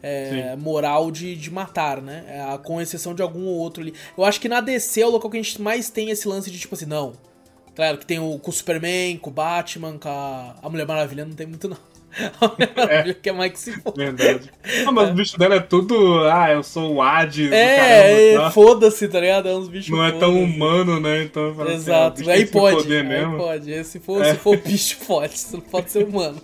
É, moral de, de matar, né? É, com exceção de algum ou outro ali. Eu acho que na DC é o local que a gente mais tem esse lance de tipo assim, não. Claro que tem o com o Superman, com o Batman, com a, a Mulher Maravilha, não tem muito não. é, que é mais que se for. Verdade. Ah, mas é. o bicho dela é tudo. Ah, eu sou o Hades. É, tá? foda-se, tá ligado? É uns bichos. Não é tão humano, né? Então, assim, Exato. Assim, aí pode. Aí mesmo. pode. Se for, é. se for bicho, pode. Não pode ser humano.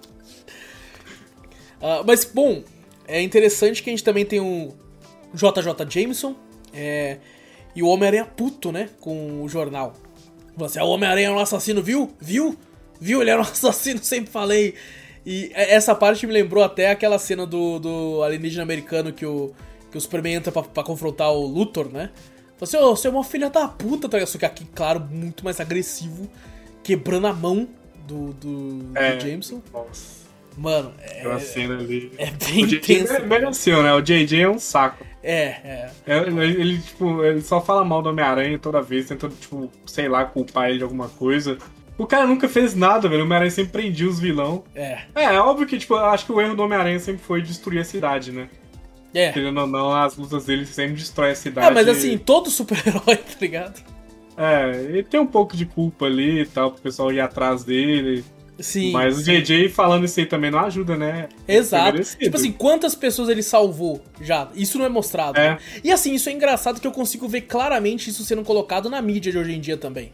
Uh, mas, bom, é interessante que a gente também tem o JJ Jameson. É, e o Homem-Aranha puto, né? Com o jornal. Você, ah, o Homem-Aranha é um assassino, viu? Viu? Viu? Ele era um assassino, sempre falei. E essa parte me lembrou até aquela cena do, do alienígena americano que o, que o Superman entra pra, pra confrontar o Luthor, né? Fala assim, ô, oh, você é uma filha da puta, tá? Só que aqui, claro, muito mais agressivo, quebrando a mão do, do, é, do Jameson. Nossa. Mano, é. Aquela cena ali. É bem o intenso. Mereceu, né? O JJ é um saco. É, é. é ele, ele, tipo, ele só fala mal do Homem-Aranha toda vez, tentando, tipo, sei lá, culpar ele de alguma coisa. O cara nunca fez nada, velho. O Homem-Aranha sempre prendia os vilão. É. É, é óbvio que, tipo, eu acho que o erro do Homem-Aranha sempre foi destruir a cidade, né? É. Querendo ou não, as lutas dele sempre destrói a cidade. É, mas assim, todo super-herói, tá ligado? É, ele tem um pouco de culpa ali e tal, pro pessoal ir atrás dele. Sim. Mas o JJ falando isso aí também não ajuda, né? Exato. Tipo assim, quantas pessoas ele salvou já? Isso não é mostrado. É. Né? E assim, isso é engraçado que eu consigo ver claramente isso sendo colocado na mídia de hoje em dia também.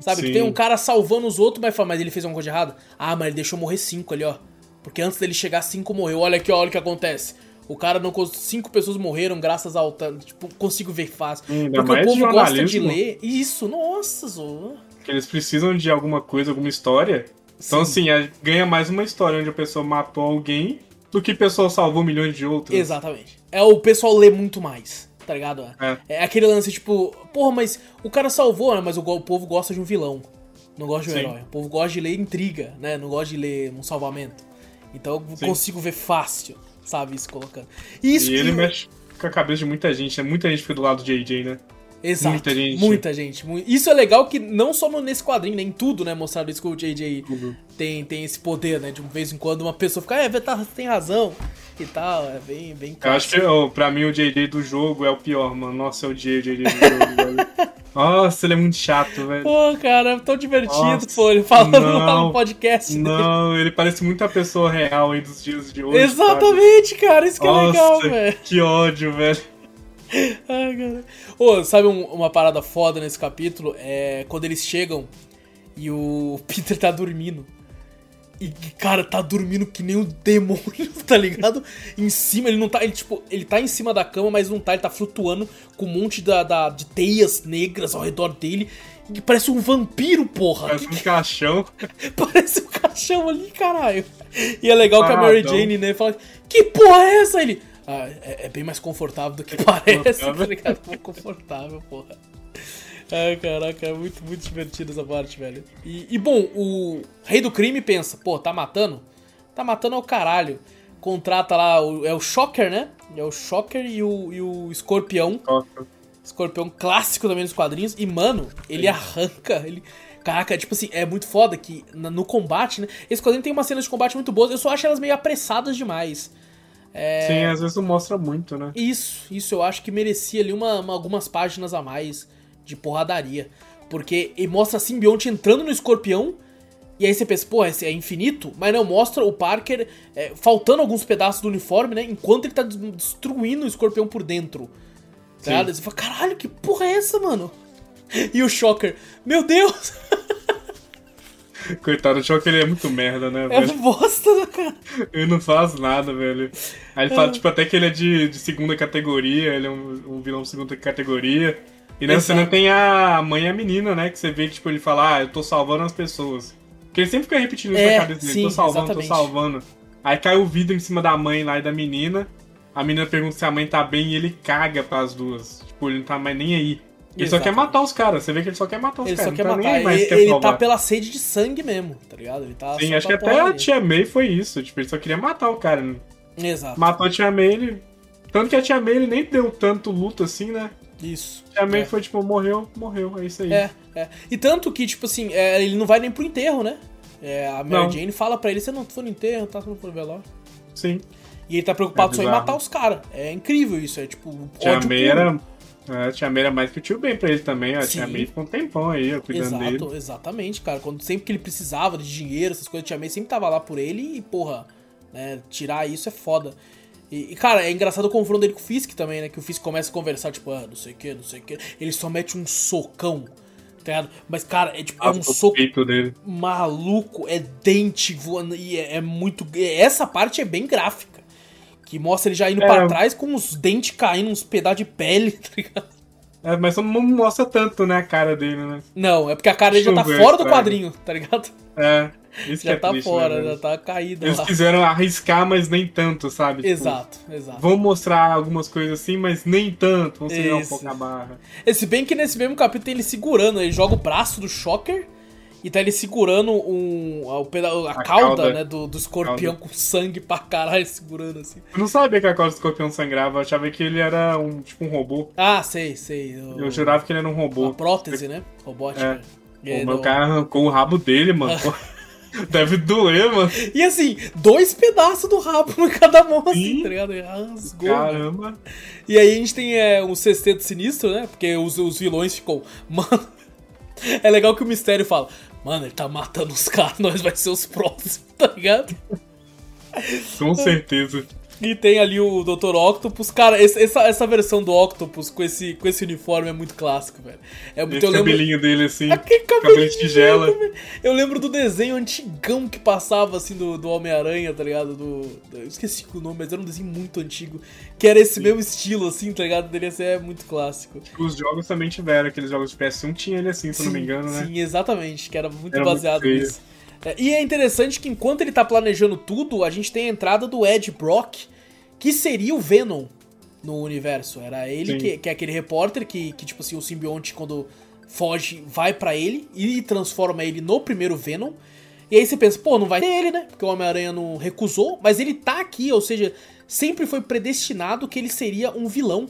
Sabe? Que tem um cara salvando os outros, mas fala, mas ele fez alguma coisa errada? Ah, mas ele deixou morrer cinco ali, ó. Porque antes dele chegar, cinco morreu. Olha aqui, olha o que acontece. O cara não. Cinco pessoas morreram graças ao. Tipo, consigo ver fácil. Hum, Porque o povo gosta de ler. Isso, nossa, Zô. Que eles precisam de alguma coisa, alguma história. Então, Sim. assim, é, ganha mais uma história onde a pessoa matou alguém do que a pessoa salvou milhões de outros. Exatamente. É o pessoal lê muito mais tá ligado? É. é aquele lance tipo, porra, mas o cara salvou, né? Mas o, o povo gosta de um vilão. Não gosta de um Sim. herói. O povo gosta de ler intriga, né? Não gosta de ler um salvamento. Então eu Sim. consigo ver fácil, sabe, isso colocando. E, isso, e ele mexe com a cabeça de muita gente, né? Muita gente fica do lado do JJ, né? Exato. Muita gente. Muita gente. Isso é legal que não só nesse quadrinho, nem né? tudo, né? Mostrado isso que o JJ tem, tem esse poder, né? De vez em quando uma pessoa fica, é, tá, tem razão e tal. É bem, bem Eu acho que oh, pra mim o JJ do jogo é o pior, mano. Nossa, eu odiei o JJ do jogo, velho. Nossa, ele é muito chato, velho. Pô, cara, é tão divertido, Nossa, pô, ele falando não, lá no podcast. Não, dele. ele parece muito a pessoa real aí dos dias de hoje. Exatamente, sabe? cara, isso que Nossa, é legal, velho. Que ódio, velho. Ai, cara. Ô, sabe um, uma parada foda nesse capítulo? É quando eles chegam e o Peter tá dormindo. E, cara, tá dormindo que nem um demônio, tá ligado? em cima, ele não tá. Ele, tipo, ele tá em cima da cama, mas não tá, ele tá flutuando com um monte da, da de teias negras ao redor dele. E parece um vampiro, porra. Parece um caixão. parece um caixão ali, caralho. E é legal que a Mary Jane, né, fala: Que porra é essa? Ele. Ah, é, é, bem mais confortável do que parece, tá ligado? Muito confortável, porra. Ai, caraca, é muito, muito divertido essa parte, velho. E, e, bom, o rei do crime pensa, pô, tá matando? Tá matando ao caralho. Contrata lá, o, é o Shocker, né? É o Shocker e o, e o Escorpião. Escorpião clássico também nos quadrinhos. E, mano, ele Sim. arranca, ele... Caraca, tipo assim, é muito foda que no combate, né? Esse quadrinho tem umas cenas de combate muito boas, eu só acho elas meio apressadas demais. É... Sim, às vezes não mostra muito, né? Isso, isso eu acho que merecia ali uma, uma, algumas páginas a mais de porradaria. Porque ele mostra a simbionte entrando no escorpião. E aí você pensa, pô, esse é infinito? Mas não, mostra o Parker é, faltando alguns pedaços do uniforme, né? Enquanto ele tá destruindo o escorpião por dentro. Tá? Você fala, caralho, que porra é essa, mano? E o Shocker, meu Deus! Coitado, o Choque ele é muito merda, né, é velho? É bosta, né, cara? Ele não faz nada, velho. Aí ele é. fala, tipo, até que ele é de, de segunda categoria, ele é um, um vilão de segunda categoria. E nessa cena tem a mãe e a menina, né? Que você vê que, tipo, ele fala, ah, eu tô salvando as pessoas. Porque ele sempre fica repetindo isso é, na cabeça dele, tô salvando, exatamente. tô salvando. Aí cai o vidro em cima da mãe lá e da menina. A menina pergunta se a mãe tá bem e ele caga pras duas. Tipo, ele não tá mais nem aí. Ele Exato. só quer matar os caras, você vê que ele só quer matar os caras. Ele só quer tá matar, ele, quer ele tá pela sede de sangue mesmo, tá ligado? Ele tá Sim, acho que até a Tia May foi isso, tipo, ele só queria matar o cara. Né? Exato. Matou a Tia May, ele... Tanto que a Tia May ele nem deu tanto luto assim, né? Isso. A Tia May é. foi tipo, morreu, morreu, é isso aí. É, é. E tanto que, tipo assim, é, ele não vai nem pro enterro, né? É, a Mary não. Jane fala pra ele, você não foi no enterro, tá, você não foi no velório. Sim. E ele tá preocupado é só em matar os caras. É incrível isso, é tipo. Tia May era. É, a Tia May era mais que o tio bem pra ele também. A Sim. Tia May ficou um tempão aí, cuidando Exato, dele. Exatamente, cara. Quando, sempre que ele precisava de dinheiro, essas coisas, a Tia May sempre tava lá por ele e, porra, né, tirar isso é foda. E, e, cara, é engraçado o confronto dele com o Fisk também, né? Que o Fisk começa a conversar, tipo, ah, não sei o que, não sei o que. Ele só mete um socão, tá ligado? Mas, cara, é tipo, é um soco dele. maluco, é dente voando, e é, é muito. Essa parte é bem gráfica. Que mostra ele já indo é. pra trás com os dentes caindo, uns pedaços de pele, tá ligado? É, mas não mostra tanto, né, a cara dele, né? Não, é porque a cara dele já tá fora do quadrinho, tá ligado? É. Isso já é tá triste, fora, né, já tá caído Eles lá. quiseram arriscar, mas nem tanto, sabe? Tipo, exato, exato. Vão mostrar algumas coisas assim, mas nem tanto. Vão segurar um pouco a barra. Esse bem que nesse mesmo capítulo tem ele segurando, ele joga o braço do Shocker e tá ele segurando um, a, a, a cauda, né, do, do escorpião com sangue pra caralho, segurando assim. Eu não sabia que a cauda do escorpião sangrava, eu achava que ele era um tipo um robô. Ah, sei, sei. Eu, eu jurava que ele era um robô. Uma prótese, né? Robótica. É. O meu cara arrancou o rabo dele, mano. Deve doer, mano. E assim, dois pedaços do rabo em cada mão, assim, tá ligado? Rasgou. Caramba. E aí a gente tem é, um sexteto sinistro, né? Porque os, os vilões ficam. Mano. É legal que o mistério fala: Mano, ele tá matando os caras, nós vai ser os próximos, tá ligado? Com certeza. E tem ali o Dr. Octopus. Cara, essa, essa versão do Octopus com esse, com esse uniforme é muito clássico, velho. É muito, esse cabelinho dele, assim. Aquele cabelinho de tigela. eu lembro do desenho antigão que passava, assim, do, do Homem-Aranha, tá ligado? Do, do, eu esqueci o nome, mas era um desenho muito antigo. Que era esse Sim. mesmo estilo, assim, tá ligado? Dele assim, é muito clássico. Os jogos também tiveram, aqueles jogos de PS1 tinha ele assim, se não me engano, né? Sim, exatamente, que era muito era baseado muito nisso. É, e é interessante que enquanto ele tá planejando tudo, a gente tem a entrada do Ed Brock, que seria o Venom no universo. Era ele que, que, é aquele repórter que, que, tipo assim, o simbionte, quando foge, vai para ele e transforma ele no primeiro Venom. E aí você pensa, pô, não vai ter ele, né? Porque o Homem-Aranha não recusou, mas ele tá aqui, ou seja, sempre foi predestinado que ele seria um vilão,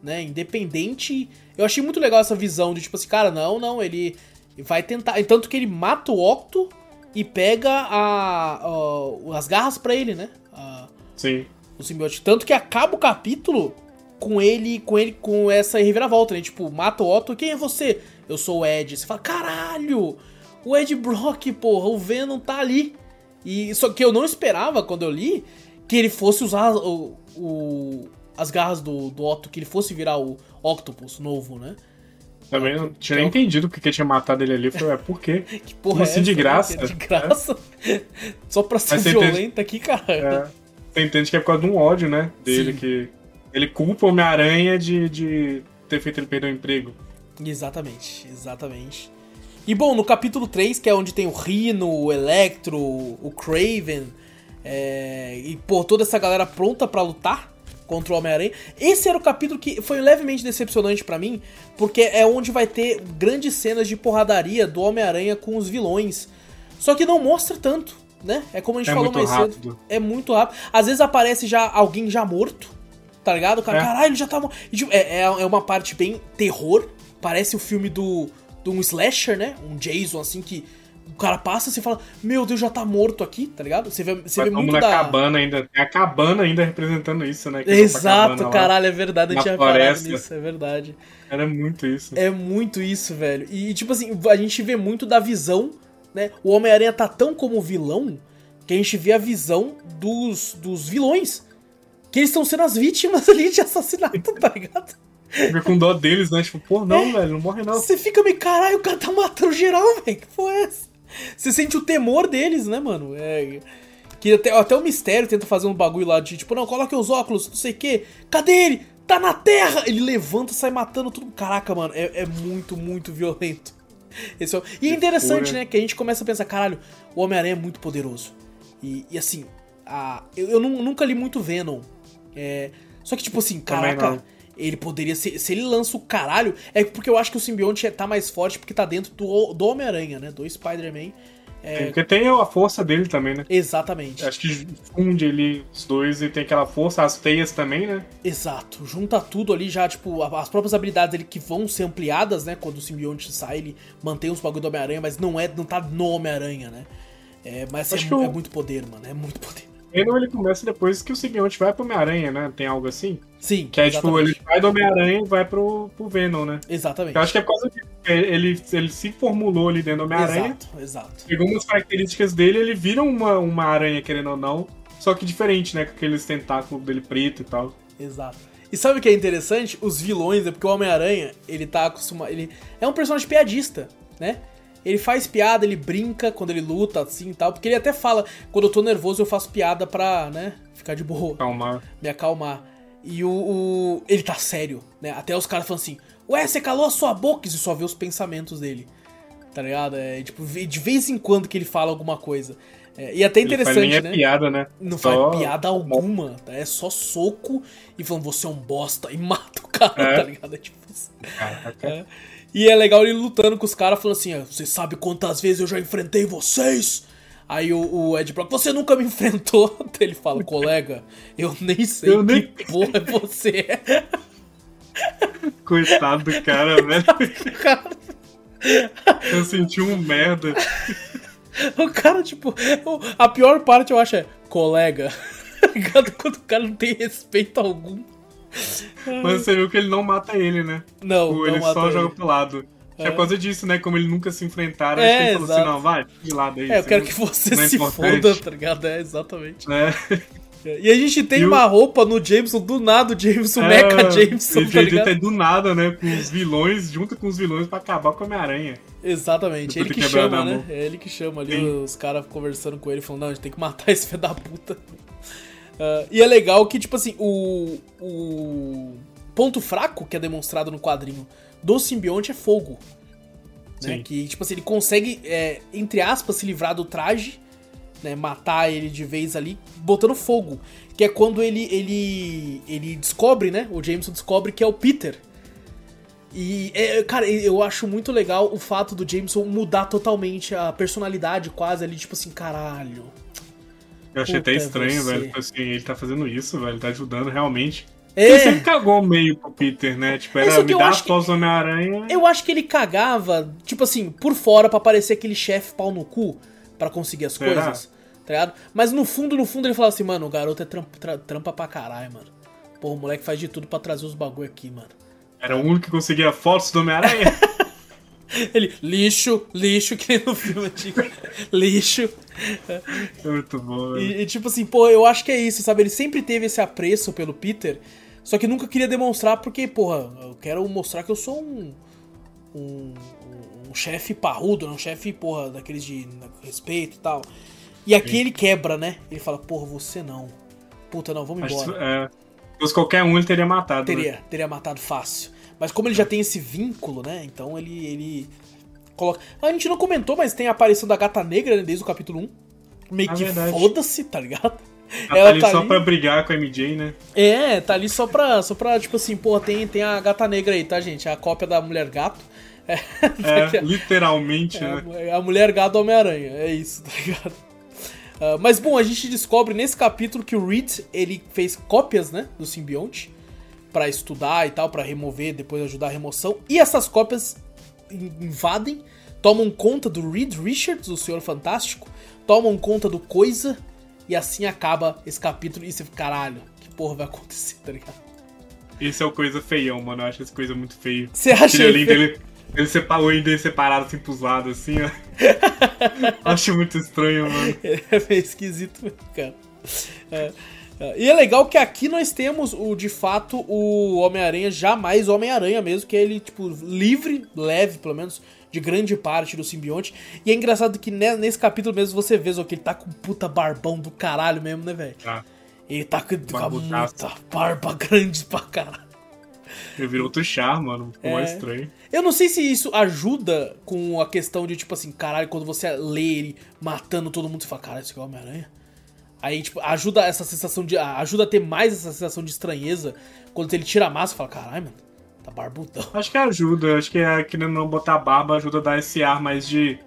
né? Independente. Eu achei muito legal essa visão de tipo assim, cara, não, não, ele vai tentar. Tanto que ele mata o Octo e pega a, a as garras para ele, né? A, Sim. O simbionte. Tanto que acaba o capítulo com ele com ele com essa reviravolta, né? Tipo, mata o Otto, quem é você? Eu sou o Ed. Você fala, caralho! O Ed Brock, porra, o Venom tá ali. E só que eu não esperava quando eu li que ele fosse usar o, o as garras do, do Otto, que ele fosse virar o Octopus novo, né? Também não tinha nem entendido porque tinha matado ele ali. Falei, é, por quê? Que porra Como é assim essa, de graça? De graça? É. Só pra ser violenta entende... aqui, cara. É. Você entende que é por causa de um ódio, né? Dele, Sim. que ele culpa o Homem-Aranha de, de ter feito ele perder o emprego. Exatamente, exatamente. E bom, no capítulo 3, que é onde tem o Rhino, o Electro, o Craven, é... e pô, toda essa galera pronta para lutar contra o Homem-Aranha. Esse era o capítulo que foi levemente decepcionante para mim, porque é onde vai ter grandes cenas de porradaria do Homem-Aranha com os vilões. Só que não mostra tanto, né? É como a gente é falou mais rápido. cedo. É muito rápido. Às vezes aparece já alguém já morto, tá ligado? O cara, é. caralho, ele já tá morto. Tipo, é, é, é uma parte bem terror. Parece o filme do, do um slasher, né? Um Jason, assim, que o cara passa e fala, meu Deus, já tá morto aqui, tá ligado? Você vê, você vê muito da... cabana ainda, a cabana ainda representando isso, né? Exato, caralho, é verdade, eu tinha floresta. nisso, é verdade. Era muito isso. É muito isso, velho. E, tipo assim, a gente vê muito da visão, né? O Homem-Aranha tá tão como vilão que a gente vê a visão dos, dos vilões. Que eles estão sendo as vítimas ali de assassinato, tá ligado? Fica com dó deles, né? Tipo, pô, não, é, velho, não morre não. Você fica meio, caralho, o cara tá matando geral, velho. Que porra é essa? Você sente o temor deles, né, mano? É. Que até, até o mistério tenta fazer um bagulho lá de tipo, não, coloque os óculos, não sei o quê. Cadê ele? Tá na terra! Ele levanta, sai matando tudo. Caraca, mano, é, é muito, muito violento. Esse é... E é interessante, né? Que a gente começa a pensar, caralho, o Homem-Aranha é muito poderoso. E, e assim, a... eu, eu nunca li muito Venom. É... Só que, tipo assim, caraca, ele poderia ser. Se ele lança o caralho. É porque eu acho que o simbionte tá mais forte porque tá dentro do, do Homem-Aranha, né? Do Spider-Man. É... Porque tem a força dele também, né? Exatamente. Acho que funde ali os dois e tem aquela força, as teias também, né? Exato. Junta tudo ali já, tipo, as próprias habilidades dele que vão ser ampliadas, né? Quando o simbionte sai, ele mantém os bagulho do Homem-Aranha, mas não é, não tá no Homem-Aranha, né? É, mas é, é, muito poder, mano. É muito poder. Venom ele começa depois que o simbionte vai pro Homem-Aranha, né? Tem algo assim? Sim. Que é tipo, ele vai do Homem-Aranha e vai pro, pro Venom, né? Exatamente. Eu acho que é por causa disso. Ele, ele se formulou ali dentro do Homem-Aranha. Exato, exato. Pegou umas características dele, ele vira uma, uma aranha, querendo ou não. Só que diferente, né? Com aqueles tentáculos dele preto e tal. Exato. E sabe o que é interessante? Os vilões, é porque o Homem-Aranha, ele tá acostumado. Ele é um personagem piadista, né? Ele faz piada, ele brinca quando ele luta, assim e tal. Porque ele até fala, quando eu tô nervoso, eu faço piada pra, né, ficar de boa. Acalmar. Me acalmar. E o, o, Ele tá sério, né? Até os caras falam assim, ué, você calou a sua boca e só vê os pensamentos dele. Tá ligado? É, tipo, de vez em quando que ele fala alguma coisa. É, e até interessante, ele faz nem é piada, né? Não só... faz piada alguma, tá? É só soco e falando, você é um bosta, e mata o cara, é. tá ligado? É tipo isso. É. E é legal ele lutando com os caras, falando assim: ah, Você sabe quantas vezes eu já enfrentei vocês? Aí o, o, Ed Brock, você nunca me enfrentou? Ele fala, colega, eu nem sei eu que nem... porra é você. Coitado do cara, velho. Cara... Eu senti um merda. O cara, tipo, a pior parte eu acho é, colega. Quando o cara não tem respeito algum. Mas você viu que ele não mata ele, né? Não, tipo, não ele só joga pro lado. É. é por causa disso, né? Como ele nunca se enfrentaram, é, ele falou assim, não, vai, de lado aí. É, eu quero que você é se foda, tá ligado? É, exatamente. É. E a gente tem e uma o... roupa no Jameson, do nada, o Jameson, é, Mecha Jameson, ele, tá ligado? Ele tá do nada, né? Com os vilões, junto com os vilões pra acabar com a Homem-Aranha. Exatamente, ele que chama, né? É ele que chama ali, Sim. os caras conversando com ele, falando, não, a gente tem que matar esse filho da puta. Uh, e é legal que, tipo assim, o, o ponto fraco que é demonstrado no quadrinho do simbionte é fogo. Né? Que, tipo assim, ele consegue, é, entre aspas, se livrar do traje, né? Matar ele de vez ali, botando fogo. Que é quando ele, ele, ele descobre, né? O Jameson descobre que é o Peter. E, é, cara, eu acho muito legal o fato do Jameson mudar totalmente a personalidade quase ali, tipo assim, caralho eu achei até estranho, velho. Tipo assim, ele tá fazendo isso, velho. Ele tá ajudando realmente. É. Ele sempre cagou meio pro Peter, né? Tipo, era me dar as do Homem-Aranha. Eu acho que ele cagava, tipo assim, por fora pra parecer aquele chefe pau no cu para conseguir as Será? coisas. Tá ligado? Mas no fundo, no fundo, ele falava assim, mano, o garoto é trampa, trampa pra caralho, mano. Pô, o moleque faz de tudo para trazer os bagulho aqui, mano. Era o único que conseguia fotos do Homem-Aranha? Ele, lixo, lixo, que nem no filme antigo. lixo. É muito bom, e, e, tipo assim, pô, eu acho que é isso, sabe? Ele sempre teve esse apreço pelo Peter, só que nunca queria demonstrar porque, porra, eu quero mostrar que eu sou um. Um, um chefe parrudo, né? um chefe, porra, daqueles de respeito e tal. E aqui Sim. ele quebra, né? Ele fala, porra, você não. Puta, não, vamos embora. É, se qualquer um ele teria matado. Teria, né? teria matado fácil. Mas como ele já tem esse vínculo, né? Então ele, ele coloca. A gente não comentou, mas tem a aparição da gata negra né, desde o capítulo 1. Meio é que foda-se, tá ligado? Ela, Ela tá ali tá só ali... pra brigar com a MJ, né? É, tá ali só pra, só pra tipo assim, pô, tem, tem a gata negra aí, tá, gente? A cópia da mulher gato. É, é literalmente, é, né? A mulher gato Homem-Aranha, é isso, tá ligado? Uh, mas bom, a gente descobre nesse capítulo que o Reed, ele fez cópias, né, do simbionte para estudar e tal, para remover, depois ajudar a remoção. E essas cópias invadem, tomam conta do Reed Richards, o Senhor Fantástico, tomam conta do Coisa, e assim acaba esse capítulo. E você fica, caralho, que porra vai acontecer, tá ligado? Esse é o coisa feião, mano. Eu acho essa coisa muito feio. Você acha ele, ele, ele separou ele separado assim pros lados, assim, ó. acho muito estranho, mano. É meio esquisito cara. É. E é legal que aqui nós temos o de fato o Homem-Aranha jamais Homem-Aranha mesmo, que é ele tipo livre, leve pelo menos de grande parte do simbionte. E é engraçado que nesse capítulo mesmo você vê que ele tá com puta barbão do caralho mesmo, né, velho? Ah. Ele tá com, com muita barba grande pra caralho. Ele virou outro char, mano. Ficou é. mais estranho. Eu não sei se isso ajuda com a questão de, tipo assim, caralho, quando você lê ele matando todo mundo, você fala, caralho, esse é o Homem-Aranha? Aí, tipo, ajuda essa sensação de. Ajuda a ter mais essa sensação de estranheza. Quando ele tira a máscara, fala, caralho, mano, tá barbudão. Acho que ajuda, acho que é, querendo não botar barba ajuda a dar esse ar mais de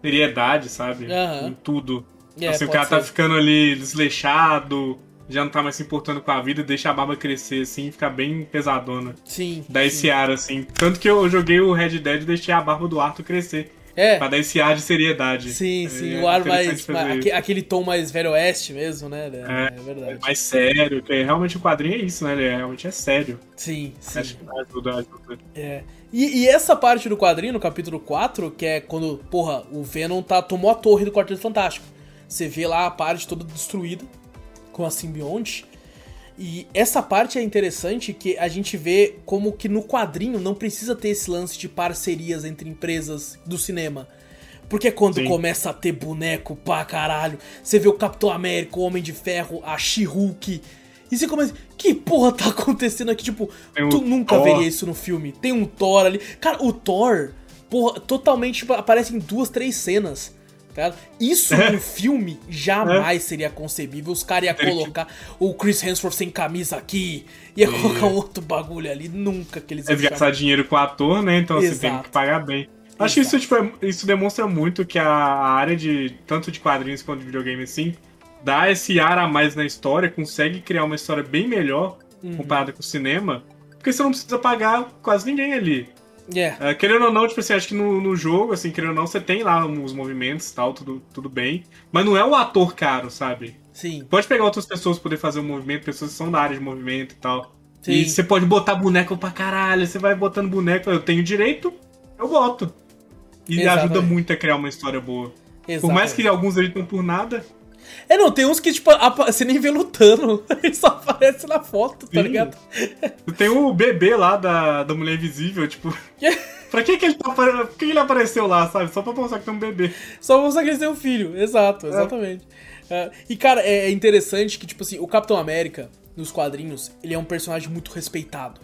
seriedade, sabe? Aham. Em tudo. É, assim, o cara tá ser. ficando ali desleixado, já não tá mais se importando com a vida, deixa a barba crescer assim, fica bem pesadona. Sim. Dá sim. esse ar assim. Tanto que eu joguei o Red Dead e deixei a barba do Arthur crescer. É. Pra dar esse ar de seriedade. Sim, sim, É o ar mais. aquele tom mais velho oeste mesmo, né? É, É, é verdade. É mais sério, porque realmente o quadrinho é isso, né? Ele é- realmente é sério. Sim, sim. Acho que ajuda, ajuda. É. E, e essa parte do quadrinho, no capítulo 4, que é quando, porra, o Venom tá, tomou a torre do Quarteto Fantástico. Você vê lá a parte toda destruída com a simbionte. E essa parte é interessante que a gente vê como que no quadrinho não precisa ter esse lance de parcerias entre empresas do cinema. Porque quando Sim. começa a ter boneco pra caralho, você vê o Capitão América, o Homem de Ferro, a She-Hulk. E você começa. Que porra tá acontecendo aqui? Tipo, Tem tu nunca Thor. veria isso no filme. Tem um Thor ali. Cara, o Thor, porra, totalmente tipo, aparece em duas, três cenas. Cara, isso no filme jamais seria concebível. Os caras iam colocar o Chris Hemsworth sem camisa aqui, ia colocar um outro bagulho ali. Nunca que eles É iam chamar. gastar dinheiro com o ator, né? Então você tem Exato. que pagar bem. Acho que isso, tipo, é- isso demonstra muito que a área de tanto de quadrinhos quanto de videogame assim dá esse ar a mais na história, consegue criar uma história bem melhor Uhum. comparada com o cinema, porque você não precisa pagar quase ninguém ali. É, É, querendo ou não, tipo assim, acho que no, no jogo, assim, querendo ou não, você tem lá os movimentos e tal, tudo, tudo bem. Mas não é o ator caro, sabe? sim. Pode pegar outras pessoas poder fazer o movimento, pessoas que são da área de movimento e tal. Sim. E você pode botar boneco pra caralho, você vai botando boneco, eu tenho direito, eu boto. E Exatamente. ajuda muito a criar uma história boa. Por Exatamente. mais que alguns estão por nada, É, não, tem uns que, tipo, você nem vê lutando. Ele só aparece na foto, tá Sim. ligado? tem o bebê lá da, da Mulher Invisível, tipo. pra que, que ele tá Por que ele apareceu lá, sabe? Só pra mostrar que tem um bebê. Só pra mostrar que ele tem um filho. Exato, exatamente. É, e, cara, é interessante que, tipo assim, o Capitão América, nos quadrinhos, ele é um personagem muito respeitado.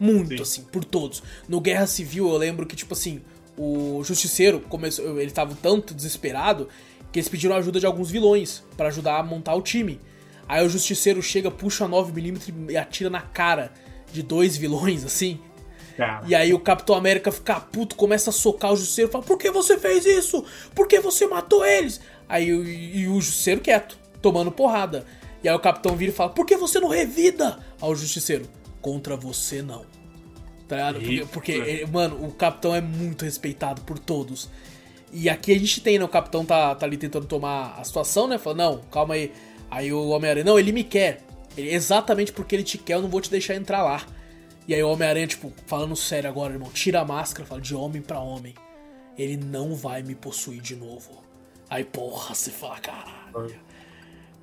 Muito, Sim. assim, por todos. No Guerra Civil, eu lembro que, tipo assim, o Justiceiro começou. Ele tava tanto desesperado que eles pediram ajuda de alguns vilões pra ajudar a montar o time. Aí o Justiceiro chega, puxa a 9mm e atira na cara de dois vilões, assim. Cara. E aí o Capitão América fica puto, começa a socar o Justiceiro e fala: Por que você fez isso? Por que você matou eles? Aí o- e o Justiceiro quieto, tomando porrada. E aí o Capitão vira e fala: Por que você não revida? Aí o Justiceiro: Contra você não. Tá ligado? Porque, porque, mano, o Capitão é muito respeitado por todos. E aqui a gente tem, né? O Capitão tá, tá ali tentando tomar a situação, né? Fala: Não, calma aí. Aí o Homem-Aranha: Não, ele me quer. Ele- exatamente porque ele te quer, eu não vou te deixar entrar lá. E aí o Homem-Aranha, tipo, falando sério agora, irmão, tira a máscara, fala de homem pra homem. Ele não vai me possuir de novo. Aí, porra, você fala, caralho.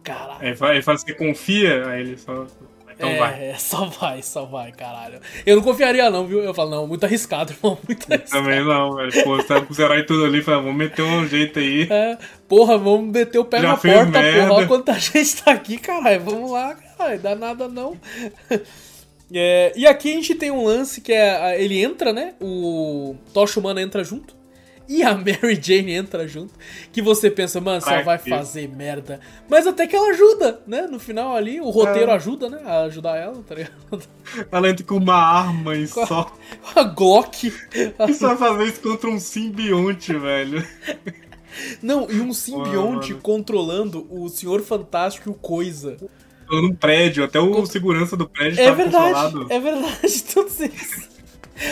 Caralho. Aí fala, ele fala, você confia? Aí ele só. Então é, vai. é, só vai, só vai, caralho. Eu não confiaria não, viu? Eu falo, não, muito arriscado, irmão, muito arriscado. Também não, velho. Pô, você tá com os heróis tudo ali, fala, vamos meter um jeito aí. É, porra, vamos meter o pé Já na porta, merda. porra. Olha quanta gente tá aqui, caralho. Vamos lá, caralho. Dá nada não. É, e aqui a gente tem um lance que é. Ele entra, né? O Tocha Humana entra junto. E a Mary Jane entra junto. Que você pensa, mano, só vai fazer merda. Mas até que ela ajuda, né? No final ali, o roteiro É. ajuda, né? A ajudar ela, tá ligado? Ela entra com uma arma e só. A Glock. Isso vai fazer isso contra um simbionte, velho. Não, e um simbionte mano. controlando o Senhor Fantástico e o Coisa. Num prédio, até o segurança do prédio É verdade, controlado. é verdade, todos eles.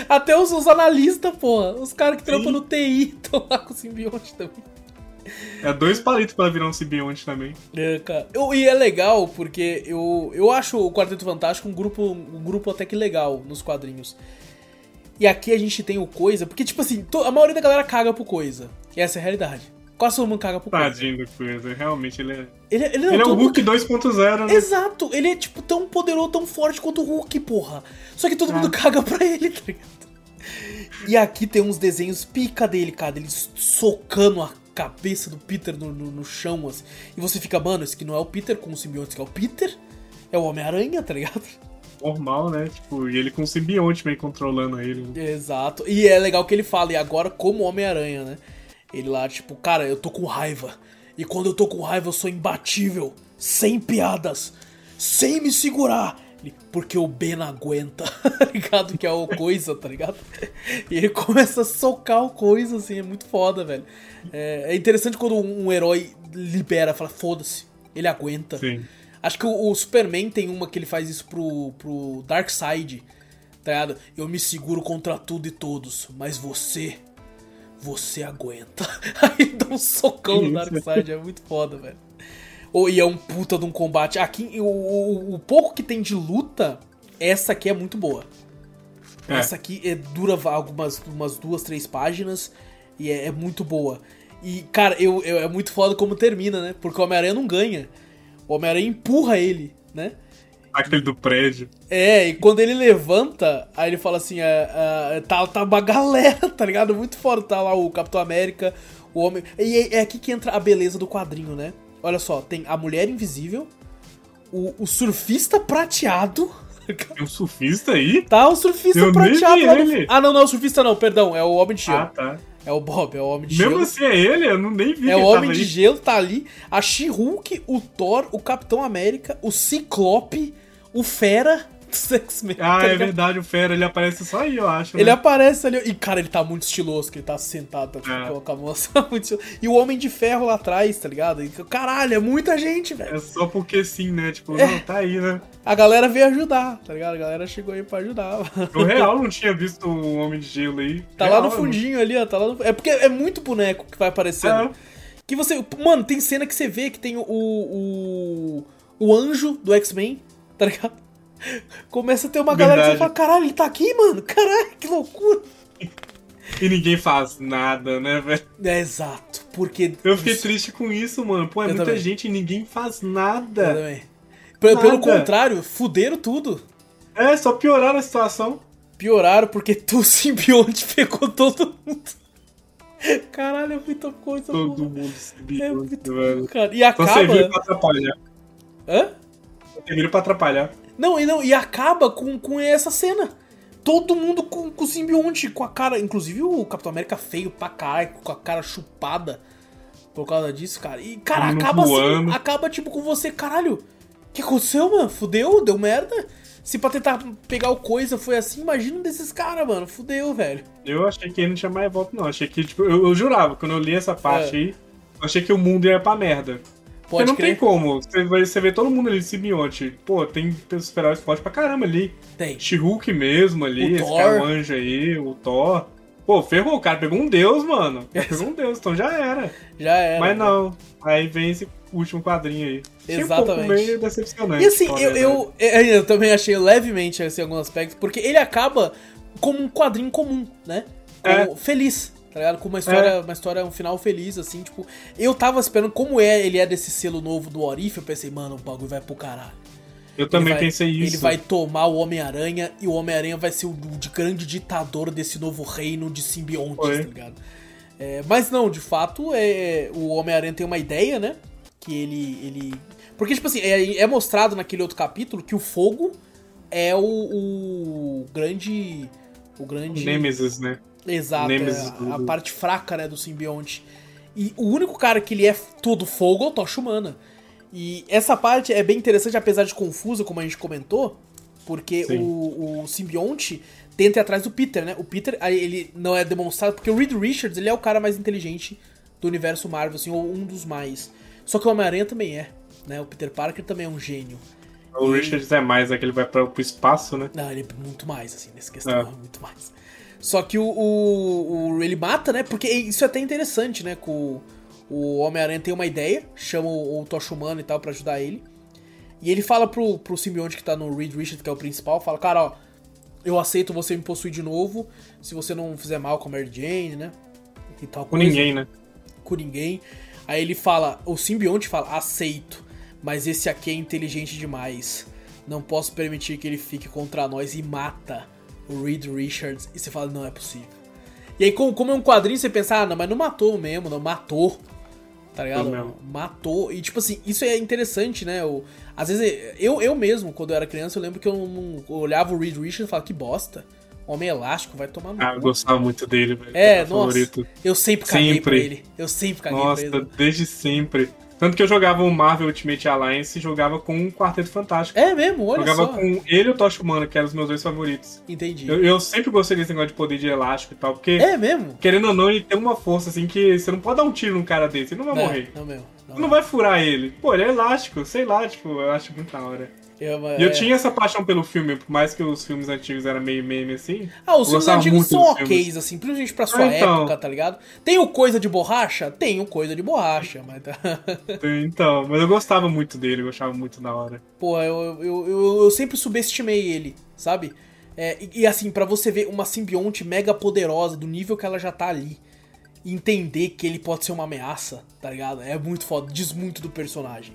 Até os, os analistas, porra. Os caras que trampam no TI estão lá com o simbionte também. É dois palitos pra virar um simbionte também. É, cara. Eu- e é legal porque eu, eu acho o Quarteto Fantástico um grupo, um grupo até que legal nos quadrinhos. E aqui a gente tem o Coisa, porque, tipo assim, a maioria da galera caga pro Coisa. Essa é a realidade. Quase todo mundo caga pro Coisa. Tadinho do coisa. Realmente ele é. Ele, ele, não, ele é o todo Hulk 2.0, né? Exato, ele é tipo tão poderoso, tão forte quanto o Hulk, porra. Só que todo mundo caga pra ele, tá ligado? E aqui tem uns desenhos pica dele, cara, ele socando a cabeça do Peter no, no, no chão, assim. E você fica, mano, esse aqui não é o Peter com o simbionte, aqui é o Peter, é o Homem-Aranha, tá ligado? Normal, né? Tipo, e ele com o simbionte meio controlando ele. né? Exato. E é legal que ele fala, e agora como Homem-Aranha, né? Ele lá, tipo, cara, eu tô com raiva. E quando eu tô com raiva, eu sou imbatível. sem piadas, sem me segurar. Porque o Ben aguenta, tá ligado? Que é o coisa, tá ligado? E ele começa a socar o coisa, assim, é muito foda, velho. É, é interessante quando um herói libera, fala, foda-se, ele aguenta. Sim. Acho que o, o, Superman tem uma que ele faz isso pro, pro Darkseid, tá ligado? Eu me seguro contra tudo e todos, mas você, você aguenta. Aí dá um socão no Darkseid, é muito foda, velho. Oh, e é um puta de um combate. Aqui, o, o, o, pouco que tem de luta, essa aqui é muito boa. É. Essa aqui é, dura algumas umas duas, três páginas e é, é muito boa. E, cara, eu, eu, é muito foda como termina, né? Porque o Homem-Aranha não ganha. O Homem-Aranha empurra ele, né? Aquele do prédio. É, e quando ele levanta, aí ele fala assim: é, é, tá, tá uma galera, tá ligado? Muito foda. Tá lá o Capitão América, o Homem. E é, é aqui que entra a beleza do quadrinho, né? Olha só, tem a Mulher Invisível, o, o Surfista Prateado. Tem um surfista aí? Tá, o surfista eu prateado lá no... Ah, não, não, o surfista não, perdão, é o Homem de Gelo. Ah, tá. É o Bob, é o Homem de Mesmo Gelo. Mesmo assim é ele? Eu não nem vi. É o Homem de aí. Gelo, tá ali. A She-Hulk, o Thor, o Capitão América, o Ciclope, o Fera dos X-Men. Ah, tá é verdade, o Fera, ele aparece só aí, eu acho. Né? Ele aparece ali. E, cara, ele tá muito estiloso, que ele tá sentado tá, é. com a moça. e o Homem de Ferro lá atrás, tá ligado? E, caralho, é muita gente, velho. É só porque sim, né? Tipo, é. não, tá aí, né? A galera veio ajudar, tá ligado? A galera chegou aí pra ajudar. O real não tinha visto o Homem de Gelo aí. Tá real, lá no fundinho ali, ó. Tá lá no... É porque é muito boneco que vai aparecendo. É. Que você. Mano, tem cena que você vê que tem o. O, o anjo do X-Men, tá ligado? Começa a ter uma Verdade. galera que você fala, caralho, ele tá aqui, mano? Caralho, que loucura. E ninguém faz nada, né, velho? É exato, porque... Eu fiquei triste com isso, mano. Pô, é eu muita também. gente e ninguém faz nada. Eu também. Nada. Pelo contrário, fuderam tudo. É, só pioraram a situação. Pioraram porque tu simbionte pegou todo mundo. Caralho, é muita coisa, Todo mano. mundo simbionte, é muito... velho. Cara. E acaba... Só serviu pra atrapalhar. Hã? Serviu pra atrapalhar. Não, e, não, e acaba com, com essa cena. Todo mundo com, com o simbionte, com a cara. Inclusive o Capitão América feio pra caralho, com a cara chupada. Por causa disso, cara. E, cara, acaba assim. Acaba tipo com você, caralho. O que aconteceu, mano? Fudeu? Deu merda? Se pra tentar pegar o coisa foi assim, imagina desses caras, mano. Fudeu, velho. Eu achei que ele não tinha mais volta, não. Achei que, tipo, eu, eu jurava, quando eu li essa parte é. aí, eu achei que o mundo ia pra merda. Pode Porque não crer. tem como. Você, você vê todo mundo ali de simbionte. Pô, tem super-heróis fortes pra caramba ali. Tem. She-Hulk mesmo ali, o esse Thor. cara, anjo aí, o Thor. Pô, ferrou, o cara pegou um deus, mano. Pegou um deus, então já era. Já era. Mas não. Aí vem esse último quadrinho aí. Exatamente. Um meio decepcionante. E assim, eu, eu, eu, também achei levemente assim, alguns aspectos, porque ele acaba como um quadrinho comum, né? Como é. Feliz tá ligado? Com uma história, é. uma história, um final feliz, assim, tipo. Eu tava esperando, como é, ele é desse selo novo do Orif, eu pensei, mano, o bagulho vai pro caralho. Eu também vai, pensei isso. Ele vai tomar o Homem-Aranha e o Homem-Aranha vai ser o, o grande ditador desse novo reino de simbiontes, Foi. tá ligado? É, mas não, de fato, é, o Homem-Aranha tem uma ideia, né? Que ele. ele... Porque, tipo assim, é, é mostrado naquele outro capítulo que o fogo é o, o grande. O grande. Nemesis, né? Exato, é a, a, parte fraca, né, do simbionte. E o único cara que ele é todo fogo é o Tocha Humana. E essa parte é bem interessante, apesar de confusa, como a gente comentou, porque o, o, simbionte tenta ir atrás do Peter, né? O Peter, ele não é demonstrado, porque o Reed Richards, ele é o cara mais inteligente do universo Marvel, assim, ou um dos mais. Só que o Homem-Aranha também é, né? O Peter Parker também é um gênio. O e... Richards é mais, é que ele vai pro espaço, né? Não, ele é muito mais, assim, nessa questão, é. muito mais. Só que o, o, o, ele mata, né? Porque isso é até interessante, né? Que o, Homem-Aranha tem uma ideia, chama o, o Tocha Humano e tal para ajudar ele. E ele fala pro, pro simbionte que tá no Reed Richards, que é o principal, fala, cara, ó, eu aceito você me possuir de novo, se você não fizer mal com a Mary Jane, né? E tal com coisa. ninguém, né? Com ninguém. Aí ele fala, o simbionte fala, aceito, mas esse aqui é inteligente demais. Não posso permitir que ele fique contra nós e mata o Reed Richards, e você fala, não é possível. E aí, como, como é um quadrinho, você pensa, ah, não, mas não matou mesmo, não matou. Tá ligado? Matou. E tipo assim, isso é interessante, né? Eu, às vezes, eu, eu mesmo, quando eu era criança, eu lembro que eu, não, eu olhava o Reed Richards e falava, que bosta. Homem elástico, vai tomar no Ah, eu gostava muito dele, velho. É, nossa. Favorito. Eu sempre caguei sempre. pra ele. Eu sempre caguei nossa, pra ele. Nossa, desde sempre. Tanto que eu jogava o Marvel Ultimate Alliance e jogava com um Quarteto Fantástico. É mesmo? Olha jogava só. com ele e o Tocha Humano, que eram os meus dois favoritos. Entendi. Eu, eu, sempre gostei desse negócio de poder de elástico e tal, porque, é mesmo? querendo ou não, ele tem uma força assim que você não pode dar um tiro num cara desse, ele não vai não, morrer. Não mesmo. Não, não vai furar ele. Pô, ele é elástico, sei lá, tipo, eu acho muito da hora. Eu, E eu é- tinha essa paixão pelo filme, por mais que os filmes antigos eram meio meme assim. Ah, os filmes antigos são ok, filmes. assim, principalmente pra sua Ah, então. época, tá ligado? Tem o coisa de borracha? Tem o coisa de borracha, mas tá. Então, mas eu gostava muito dele, eu gostava muito da hora. Pô, eu, eu, eu, eu sempre subestimei ele, sabe? É, e, e assim, pra você ver uma simbionte mega poderosa, do nível que ela já tá ali, entender que ele pode ser uma ameaça, tá ligado? É muito foda, diz muito do personagem.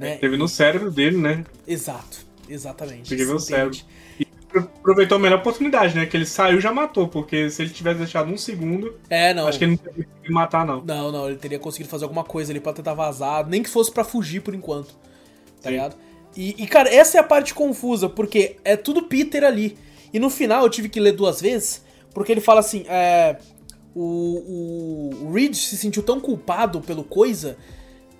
Né? Teve no cérebro dele, né? Exato, exatamente. Peguei meu exatamente. Aproveitou a melhor oportunidade, né? Que ele saiu e já matou, porque se ele tivesse deixado um segundo, É, não. acho que ele não teria conseguido matar, não. Não, não, ele teria conseguido fazer alguma coisa ali pra tentar vazar, nem que fosse pra fugir por enquanto. Tá Sim. ligado? E, e, cara, essa é a parte confusa, porque é tudo Peter ali. E no final eu tive que ler duas vezes, porque ele fala assim: é, o, o Reed se sentiu tão culpado pelo coisa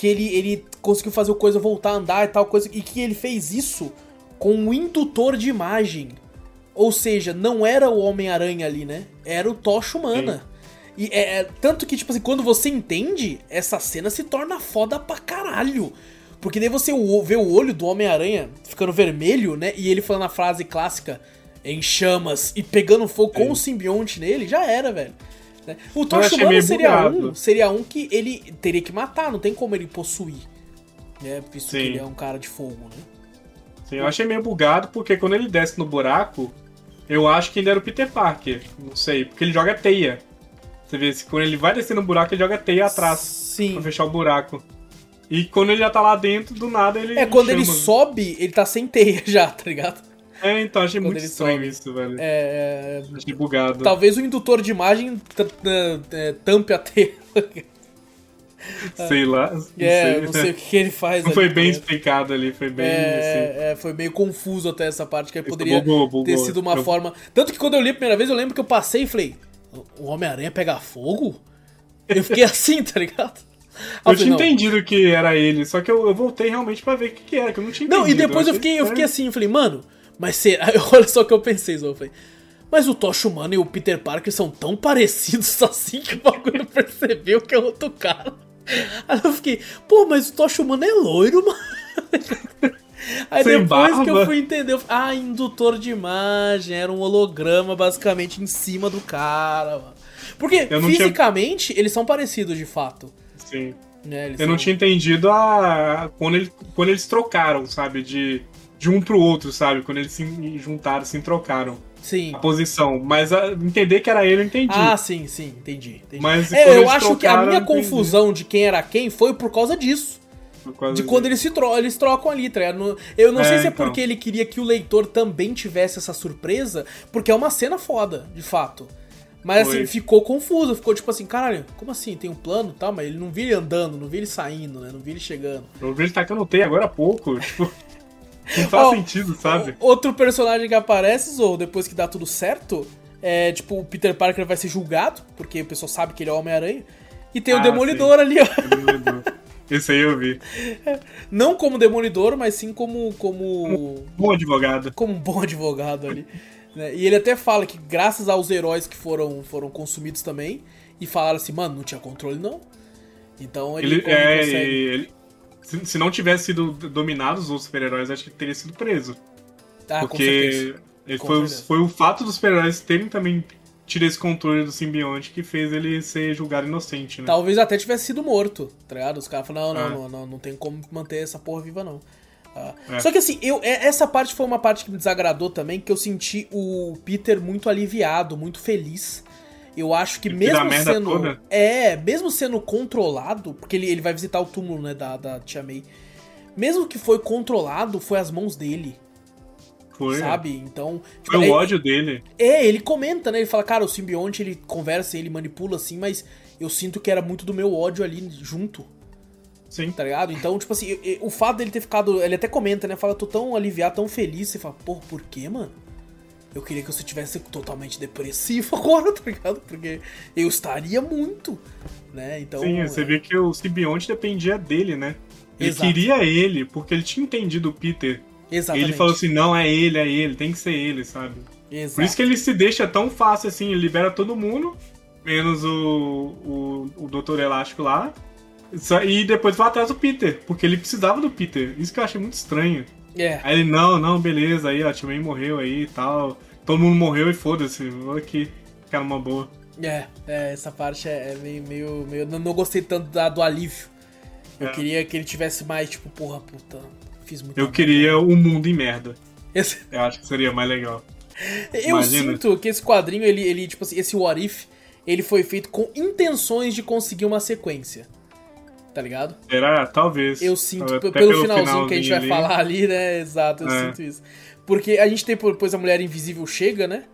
que ele, ele conseguiu fazer o coisa voltar a andar e tal coisa, e que ele fez isso com um indutor de imagem. Ou seja, não era o Homem-Aranha ali, né? Era o Tocha Humana. E é, é- tanto que, tipo assim, quando você entende, essa cena se torna foda pra caralho. Porque daí você vê o olho do Homem-Aranha ficando vermelho, né? E ele falando a frase clássica em chamas e pegando fogo com Sim. o simbionte nele, já era, velho. Né? O Tocha Humana seria bugado. um, seria um que ele teria que matar, não tem como ele possuir. Né? Visto que Sim. ele é um cara de fogo, né? Sim, eu achei meio bugado, porque quando ele desce no buraco, eu acho que ainda era o Peter Parker. Não sei, porque ele joga teia. Você vê, se quando ele vai descer no buraco, ele joga teia atrás Sim. pra fechar o buraco. E quando ele já tá lá dentro, do nada ele. É, quando ele chama. sobe, ele tá sem teia já, tá ligado? É, então, achei muito estranho isso, velho. É, Achei bugado. Talvez o indutor de imagem é, tampe a teia. Sei lá. Não É, sei. não sei o que ele faz. Não foi bem né? explicado ali, foi bem. assim. É, é, foi meio confuso até essa parte, que aí poderia bugou, bugou. ter sido uma Eu- forma. Tanto que quando eu li a primeira vez, eu lembro que eu passei e falei: O Homem-Aranha pega fogo? Eu fiquei assim, tá ligado? Eu tinha não. entendido que era ele, só que eu, eu voltei realmente pra ver o que, que era, que eu não tinha entendido. Não, e depois eu achei fiquei, eu fiquei assim, eu falei, mano, mas será? Olha só o que eu pensei, falei, mas o Tocha Humano e o Peter Parker são tão parecidos assim que o bagulho percebeu que é outro cara. Aí eu fiquei, pô, mas o Tocha Humano é loiro, mano. Aí Sem depois que eu barba. fui entender, eu falei, ah, indutor de imagem, era um holograma basicamente em cima do cara, mano. Porque não tinha- fisicamente eles são parecidos de fato. Sim. Eles Eu não são- tinha entendido a. Quando, ele, quando eles trocaram, sabe? De, de um pro outro, sabe? Quando eles se juntaram, se trocaram Sim. a posição. Mas a- entender que era ele, eu entendi. Ah, sim, sim, entendi. entendi. Mas É, eu acho que a trocaram, minha confusão de quem era quem foi por causa disso. Por causa De disso. quando eles se tro eles trocam ali, tá Eu não É, sei se é então. porque ele queria que o leitor também tivesse essa surpresa, porque é uma cena foda, de fato. Mas Foi. assim, ficou confuso, ficou tipo assim, caralho, como assim? Tem um plano, tá? Mas ele não vi ele andando, não vi ele saindo, né? Não vi ele chegando. Eu vi ele tacando teia agora há pouco. Tipo. Não faz Ó, sentido, sabe? O- Outro personagem que aparece, ou depois que dá tudo certo, é tipo, o Peter Parker vai ser julgado, porque o pessoal sabe que ele é o Homem-Aranha. E tem o Ah, Demolidor ali, ó. Esse aí eu vi. Não como demolidor, mas sim como como Bom advogado. como um bom advogado ali. né? E ele até fala que graças aos heróis que foram foram consumidos também e falaram assim, mano, não tinha controle não. Então ele, Ele, é, consegue- ele- se, se não tivesse sido dominado os outros super-heróis, acho que teria sido preso. ah, porque foi, foi o fato dos super-heróis terem também tido esse controle do simbionte que fez ele ser julgado inocente, né? Talvez até tivesse sido morto, tá ligado? Os caras falaram, não, não, É. não, não, não tem como manter essa porra viva, não. Ah, É. Só que assim, eu, é- essa parte foi uma parte que me desagradou também, que eu senti o Peter muito aliviado, muito feliz. Eu acho que da mesmo sendo. toda? É, mesmo sendo controlado, porque ele, ele vai visitar o túmulo, né, da, da Tia May. Mesmo que foi controlado, foi as mãos dele, Foi. sabe? Então. tipo, Foi é- o ódio dele. é, ele comenta, né? Ele fala, cara, o simbionte ele conversa, ele manipula assim, mas eu sinto que era muito do meu ódio ali junto, Sim. tá ligado? Então, tipo assim, o fato dele ter ficado. Ele até comenta, né? Fala, tô tão aliviado, tão feliz. Você fala, porra, por quê, mano? Eu queria que você tivesse totalmente depressivo agora, tá ligado? Porque eu estaria muito, né? Então. Sim, você é... vê que o simbionte dependia dele, né? Ele Exato. queria ele, porque ele tinha entendido o Peter. Exatamente. Ele falou assim: não, é ele, é ele, tem que ser ele, sabe? Exato. Por isso que ele se deixa tão fácil assim, ele libera todo mundo, menos o, o, o Doutor Elástico lá. E depois vai atrás do Peter, porque ele precisava do Peter. Isso que eu achei muito estranho. É. Aí ele, não, não, beleza, aí ó, Timmy morreu aí e tal. Todo mundo morreu e foda-se, vou aqui, ficar numa boa. É, é, essa parte é, é meio, meio, meio. Não, não gostei tanto da, do alívio. Eu é. queria que ele tivesse mais, tipo, porra, puta, fiz muito. Eu queria o um mundo em merda. Esse... Eu acho que seria mais legal. Eu Imagina. sinto que esse quadrinho, ele, ele, tipo assim, esse What If, ele foi feito com intenções de conseguir uma sequência tá ligado? Será? Talvez. Eu sinto, pelo, pelo, finalzinho que a gente vai ali. falar ali, né? Exato, eu é. sinto isso. Porque a gente tem depois a Mulher Invisível chega, né?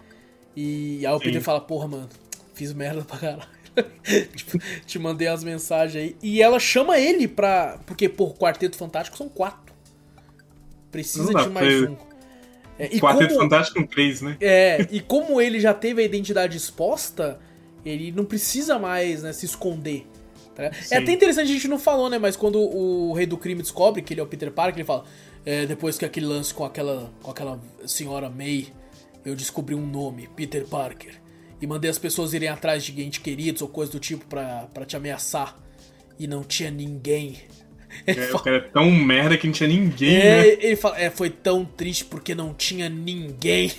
E aí o Peter fala, porra, mano, fiz merda pra caralho. tipo, te mandei as mensagens aí. E ela chama ele pra. Porque, pô, Quarteto Fantástico são quatro. Precisa de mais um. É, e Quarteto como, Fantástico com três, né? É, e como ele já teve a identidade exposta, ele não precisa mais né, se esconder. Tá é até interessante, a gente não falou, né? Mas quando o Rei do Crime descobre que ele é o Peter Parker, ele fala: é, depois que aquele lance com aquela, com aquela senhora May, eu descobri um nome, Peter Parker. E mandei as pessoas irem atrás de gente queridos ou coisa do tipo pra, pra te ameaçar. E não tinha ninguém. É, fala, o cara é tão merda que não tinha ninguém, é, né? Ele fala, é, foi tão triste porque não tinha ninguém.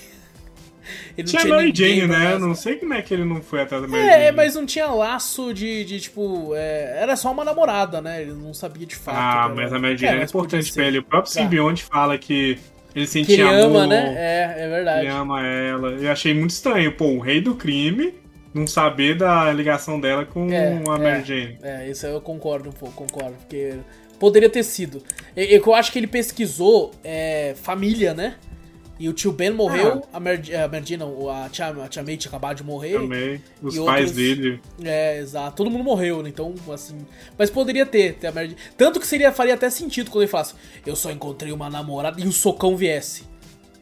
Ele tinha, tinha Mary Jane, né? Não sei como é que ele não foi atrás da Mary é, Jane. É, mas não tinha laço de, de tipo. É, era só uma namorada, né? Ele não sabia de fato. Ah, mas a Mary Jane é, é importante pra ele. O próprio tá. simbionte fala que ele sentia que ele amor. ama, né? É, é verdade. Ele ama ela. Eu achei muito estranho. Pô, o rei do crime não saber da ligação dela com é, a Mary é, Jane. É, isso eu concordo um pouco, concordo. Porque poderia ter sido. Eu, eu acho que ele pesquisou é, família, né? E o tio Ben morreu, ah. a, Mer, a Merdina, a tia, a tia May tinha acabado de morrer. Também, os pais outros, dele. É, exato. Todo mundo morreu, né? Então, assim. Mas poderia ter, ter a Merdina. Tanto que seria, faria até sentido quando ele falasse: Eu só encontrei uma namorada e o socão viesse.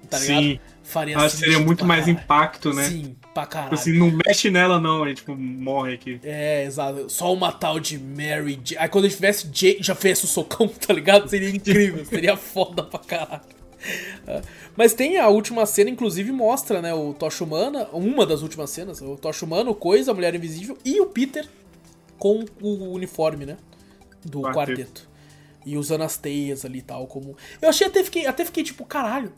Tá ligado? Sim. Faria Acho seria muito mais caralho. impacto, né? Sim, pra tipo caralho. Assim, não mexe nela, não, a gente tipo, morre aqui. É, exato. Só uma tal de Mary J. Aí quando ele tivesse J, já fez o socão, tá ligado? Seria incrível, seria foda pra caralho. Mas tem a última cena, inclusive, mostra, né, o Tocha Humana, uma das últimas cenas, o Tocha Humano, o Coisa, a Mulher Invisível e o Peter com o uniforme, né, do quarteto. quarteto. E usando as teias ali e tal, como... Eu achei, até fiquei, até fiquei tipo, caralho,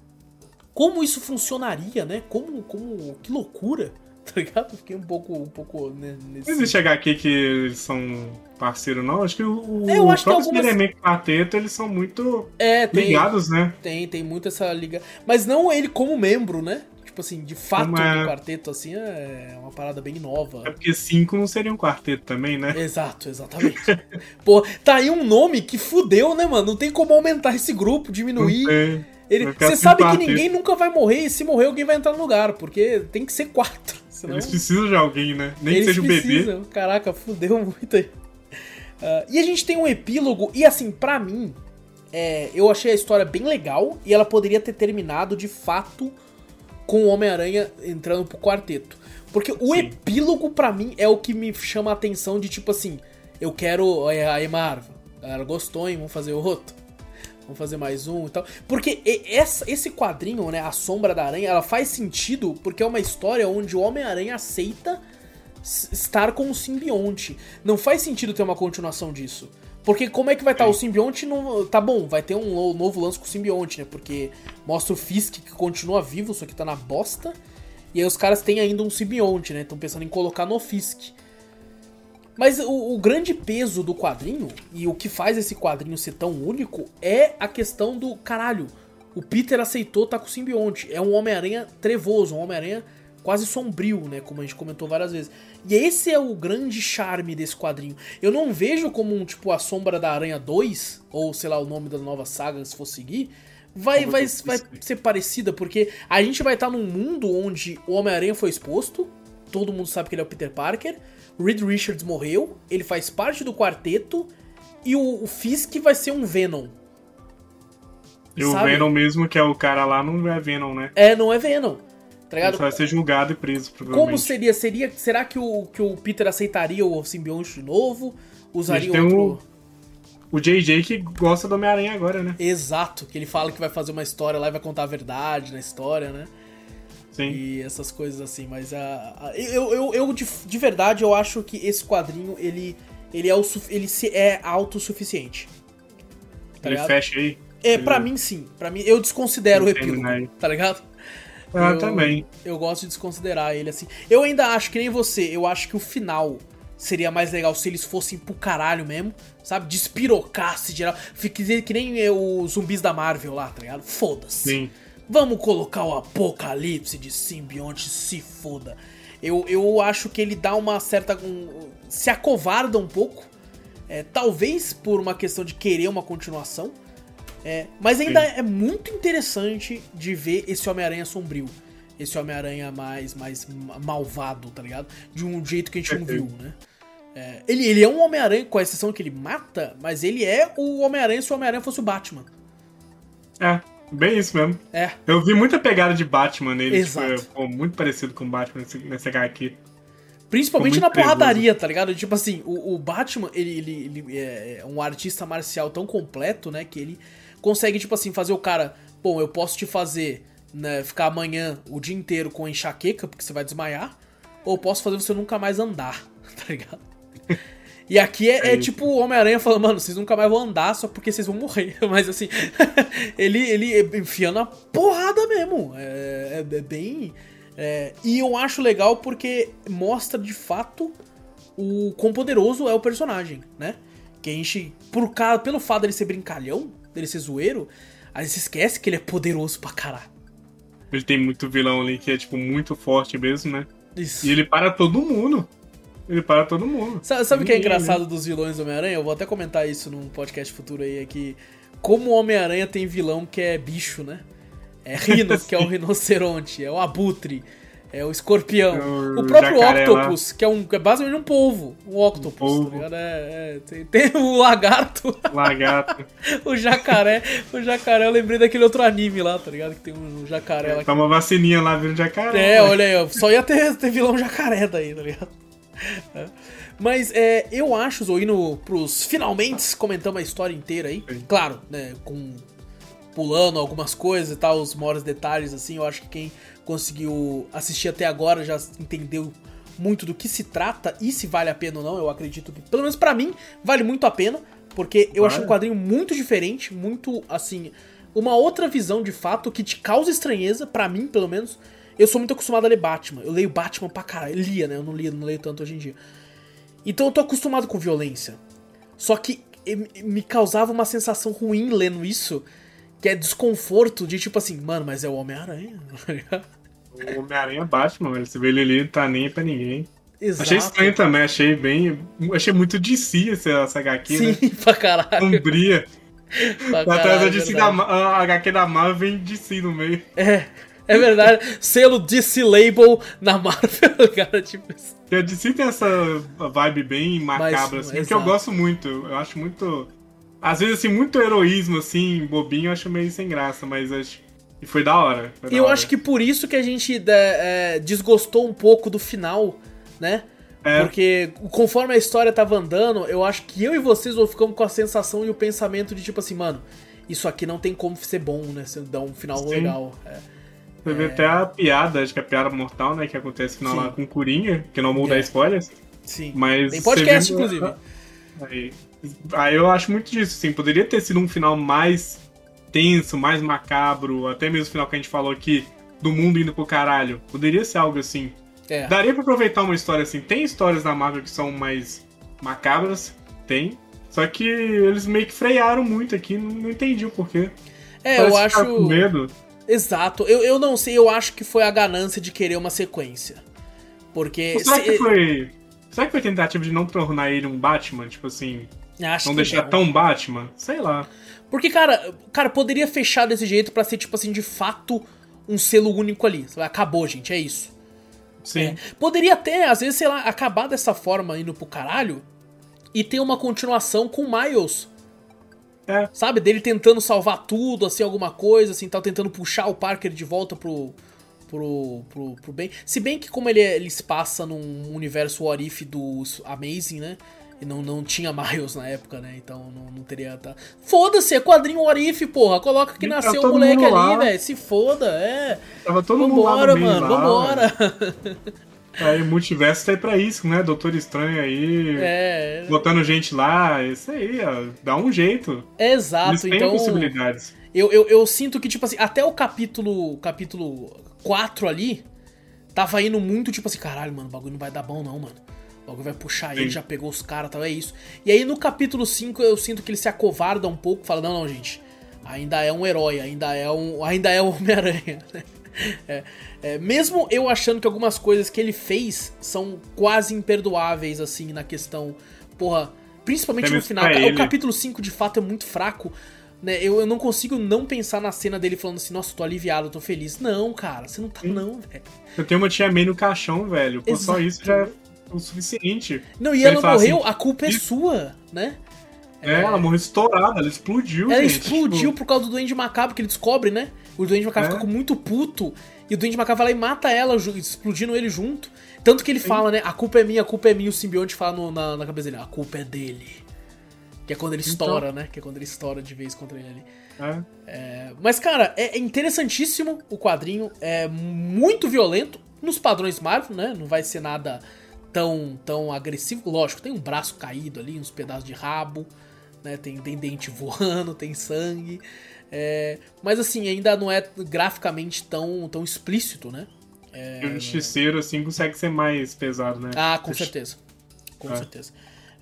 como isso funcionaria, né, como, como, que loucura, tá ligado? Fiquei um pouco, um pouco nesse... Não existe HQ que eles são parceiro, não. Acho que o, é, eu acho próprio algumas... Spider-Man Quarteto, eles são muito é, tem, ligados, né? Tem, tem muito essa liga. Mas não ele como membro, né? Tipo assim, de fato, uma... no quarteto, assim, é uma parada bem nova. É porque cinco não seria um quarteto também, né? Exato, exatamente. Pô, tá aí um nome que fudeu, né, mano? Não tem como aumentar esse grupo, diminuir. Você sabe que ninguém nunca vai morrer e se morrer alguém vai entrar no lugar, porque tem que ser quatro. Senão... Eles precisam de alguém, né? Nem que seja um bebê. Caraca, fudeu muito aí. Uh, e a gente tem um epílogo, e assim, para mim, é, eu achei a história bem legal e ela poderia ter terminado de fato com o Homem-Aranha entrando pro quarteto. Porque o Sim. epílogo, para mim, é o que me chama a atenção de tipo assim, eu quero. É, a Marvel, ela gostou, hein? Vamos fazer outro. Vamos fazer mais um e tal. Porque essa, esse quadrinho, né? A Sombra da Aranha, ela faz sentido porque é uma história onde o Homem-Aranha aceita estar com o simbionte. Não faz sentido ter uma continuação disso. Porque como é que vai estar? Tá? O simbionte não. Tá bom, vai ter um novo lance com o simbionte, né? Porque mostra o Fisk que continua vivo, só que tá na bosta. E aí os caras têm ainda um simbionte, né? Estão pensando em colocar no Fisk. Mas o, o, grande peso do quadrinho, e o que faz esse quadrinho ser tão único, é a questão do caralho. O Peter aceitou estar tá com o simbionte. É um Homem-Aranha trevoso, um Homem-Aranha quase sombrio, né? Como a gente comentou várias vezes. E esse é o grande charme desse quadrinho. Eu não vejo como um tipo a Sombra da Aranha 2, ou sei lá o nome da nova saga, se for seguir. Vai, vai, vai ser parecida, porque a gente vai estar num mundo onde o Homem-Aranha foi exposto, todo mundo sabe que ele é o Peter Parker, Reed Richards morreu, ele faz parte do quarteto, e o, o Fisk vai ser um Venom. E sabe? o Venom mesmo, que é o cara lá, não é Venom, né? É, não é Venom. Tá ligado? Ele vai ser julgado e preso, provavelmente. Como seria? seria será que o, que o Peter aceitaria o simbionte de novo? Usaria outro... O, o JJ que gosta do Homem-Aranha agora, né? Exato, que ele fala que vai fazer uma história lá e vai contar a verdade na história, né? Sim. E essas coisas assim, mas a, a eu, eu, eu de, de, verdade eu acho que esse quadrinho ele ele é o ele se é autossuficiente. Tá ele ligado? fecha aí. É, para mim sim. para mim eu desconsidero o epílogo, tá ligado? Ah, eu, também. Eu gosto de desconsiderar ele assim. Eu ainda acho que nem você, eu acho que o final seria mais legal se eles fossem pro caralho mesmo, sabe? Despirocasse geral. Fique que nem os zumbis da Marvel lá, tá ligado? Foda-se. Sim. Vamos colocar o apocalipse de simbionte, se foda. Eu, eu acho que ele dá uma certa. Um, se acovarda um pouco. É, talvez por uma questão de querer uma continuação. É, mas ainda Sim. é muito interessante de ver esse Homem-Aranha sombrio. Esse Homem-Aranha mais, mais malvado, tá ligado? De um jeito que a gente não viu, né? É, ele, ele é um Homem-Aranha, com a exceção que ele mata, mas ele é o Homem-Aranha se o Homem-Aranha fosse o Batman. É. Bem isso mesmo. É. Eu vi muita pegada de Batman nele. Exato. Tipo, muito parecido com o Batman nesse, nesse HQ. Principalmente na porradaria, tá ligado? Tipo assim, o, o Batman, ele, ele, ele, é um artista marcial tão completo, né? Que ele consegue, tipo assim, fazer o cara. Bom, eu posso te fazer né, ficar amanhã o dia inteiro com enxaqueca, porque você vai desmaiar. Ou posso fazer você nunca mais andar, tá ligado? E aqui é, é, é tipo o Homem-Aranha falando, mano, vocês nunca mais vão andar só porque vocês vão morrer. Mas assim, ele, ele enfiando a porrada mesmo. É, é, é bem. É, e eu acho legal porque mostra de fato o quão poderoso é o personagem, né? Que a gente, por, pelo fato dele ser brincalhão, dele ser zoeiro, a gente esquece que ele é poderoso pra caralho. Ele tem muito vilão ali que é, tipo, muito forte mesmo, né? Isso. E ele para todo mundo. Ele para todo mundo. Sabe o que é engraçado dos vilões do Homem-Aranha? Eu vou até comentar isso num podcast futuro aí, é que como o Homem-Aranha tem vilão que é bicho, né? É Rhino, que é o rinoceronte, é o abutre, é o escorpião. O, o próprio Octopus, lá. que é, um, é basicamente um polvo. Um Octopus, um polvo. tá ligado? É, é, tem, tem, o lagarto. Lagarto. o jacaré. O jacaré, eu lembrei daquele outro anime lá, tá ligado? Que tem um jacaré é, lá. Tá uma vacininha lá vendo jacaré. É, olha aí, só ia ter, ter vilão jacaré daí, tá ligado? Mas é, eu acho, Zoe, indo pros finalmente, comentamos a história inteira aí. Sim. Claro, né, com pulando algumas coisas e tal, os maiores detalhes, assim, eu acho que quem conseguiu assistir até agora já entendeu muito do que se trata e se vale a pena ou não. Eu acredito que, pelo menos para mim, vale muito a pena, porque eu vale. acho um quadrinho muito diferente, muito, assim, uma outra visão de fato que te causa estranheza, para mim, pelo menos, eu sou muito acostumado a ler Batman. Eu leio Batman pra caralho. Eu lia, né? Eu não lia, não leio tanto hoje em dia. Então eu tô acostumado com violência. Só que me causava uma sensação ruim lendo isso, que é desconforto de tipo assim, mano, mas é o Homem-Aranha, tá O Homem-Aranha é Batman, velho. Você vê ele ali, não tá nem pra ninguém. Exato. Achei estranho também, achei bem. Achei muito DC essa, essa HQ, Sim, né? pra caralho. Sombria. Atrás da DC da, a HQ da Marvel vem DC no meio. É. É verdade. Selo DC Label na Marvel, cara, tipo isso. A DC tem essa vibe bem macabra, Mas, assim, exato. que eu gosto muito. Eu acho muito. Às vezes, assim, muito heroísmo, assim, bobinho, eu acho meio sem graça, mas acho. E foi da hora. Foi da eu hora. acho que por isso que a gente é, é, desgostou um pouco do final, né? É. Porque conforme a história tava andando, eu acho que eu e vocês ficamos com a sensação e o pensamento de tipo assim, mano, isso aqui não tem como ser bom, né? Se dar um final Sim. legal. É. Você vê até a piada, acho que é a piada mortal, né? Que acontece final lá com o Coringa, que não muda é. spoilers. Sim. Mas Tem podcast, vê... inclusive. Aí, aí eu acho muito disso, assim. Poderia ter sido um final mais tenso, mais macabro, até mesmo o final que a gente falou aqui, do mundo indo pro caralho. Poderia ser algo assim. É. Daria pra aproveitar uma história assim. Tem histórias da Marvel que são mais macabras, tem. Só que eles meio que frearam muito aqui, não entendi o porquê. É, Parece eu acho. Com medo. Exato. Eu, eu não sei, eu acho que foi a ganância de querer uma sequência. Porque. será, se... que foi, será que foi tentativa de não tornar ele um Batman? Tipo assim. Acho não deixar não. tão Batman? Sei lá. Porque, cara, cara, poderia fechar desse jeito para ser, tipo assim, de fato, um selo único ali. Acabou, gente, é isso. Sim. É. Poderia até, às vezes, sei lá, acabar dessa forma indo pro caralho e ter uma continuação com Miles é. Sabe? Dele tentando salvar tudo, assim, alguma coisa, assim, tal, tentando puxar o Parker de volta pro, pro, pro, pro bem. Se bem que como ele, ele se passa num universo What If do Amazing, né? E não, não tinha Miles na época, né? Então não, não teria. Tá... Foda-se, é quadrinho What If, porra. Coloca que nasceu o moleque ali, velho. Se foda, é. Tava todo vambora, mundo mano, lá, vambora. Aí multiverso tá aí pra isso, né? Doutor Estranho aí. É. Botando gente lá, isso aí, ó. Dá um jeito. Exato, Eles têm então. possibilidades. Eu, eu, eu sinto que, tipo assim, até o capítulo. Capítulo 4 ali. Tava indo muito, tipo assim, caralho, mano, o bagulho não vai dar bom, não, mano. O bagulho vai puxar Sim. ele, já pegou os caras, tal, é isso. E aí no capítulo 5 eu sinto que ele se acovarda um pouco, fala, não, não, gente. Ainda é um herói, ainda é um. Ainda é o Homem-Aranha, né? É, é, mesmo eu achando que algumas coisas que ele fez são quase imperdoáveis, assim, na questão. Porra, principalmente no final. O capítulo 5 de fato é muito fraco. Né, eu, eu não consigo não pensar na cena dele falando assim, nossa, tô aliviado, tô feliz. Não, cara, você não tá, Sim. não, velho. Eu tenho uma tia May no caixão, velho. Pô, só isso já é o suficiente. Não, e ela morreu, assim, a culpa é sua, né? É, é, ela morreu estourada, ela explodiu, Ela gente, explodiu tipo... por causa do Duende Macabro, que ele descobre, né? O Duende Macabro é. fica muito puto. E o Duende Macabro vai lá e mata ela, explodindo ele junto. Tanto que ele Sim. fala, né? A culpa é minha, a culpa é minha. O simbionte fala no, na, na cabeça dele, a culpa é dele. Que é quando ele então... estoura, né? Que é quando ele estoura de vez contra ele. É. É, mas, cara, é, é interessantíssimo o quadrinho. É muito violento. Nos padrões Marvel, né? Não vai ser nada tão, tão agressivo. Lógico, tem um braço caído ali, uns pedaços de rabo. Né, tem, tem dente voando, tem sangue. É, mas assim, ainda não é graficamente tão, tão explícito, né? É, o justiceiro, assim, consegue ser mais pesado, né? Ah, com certeza. Com é. certeza.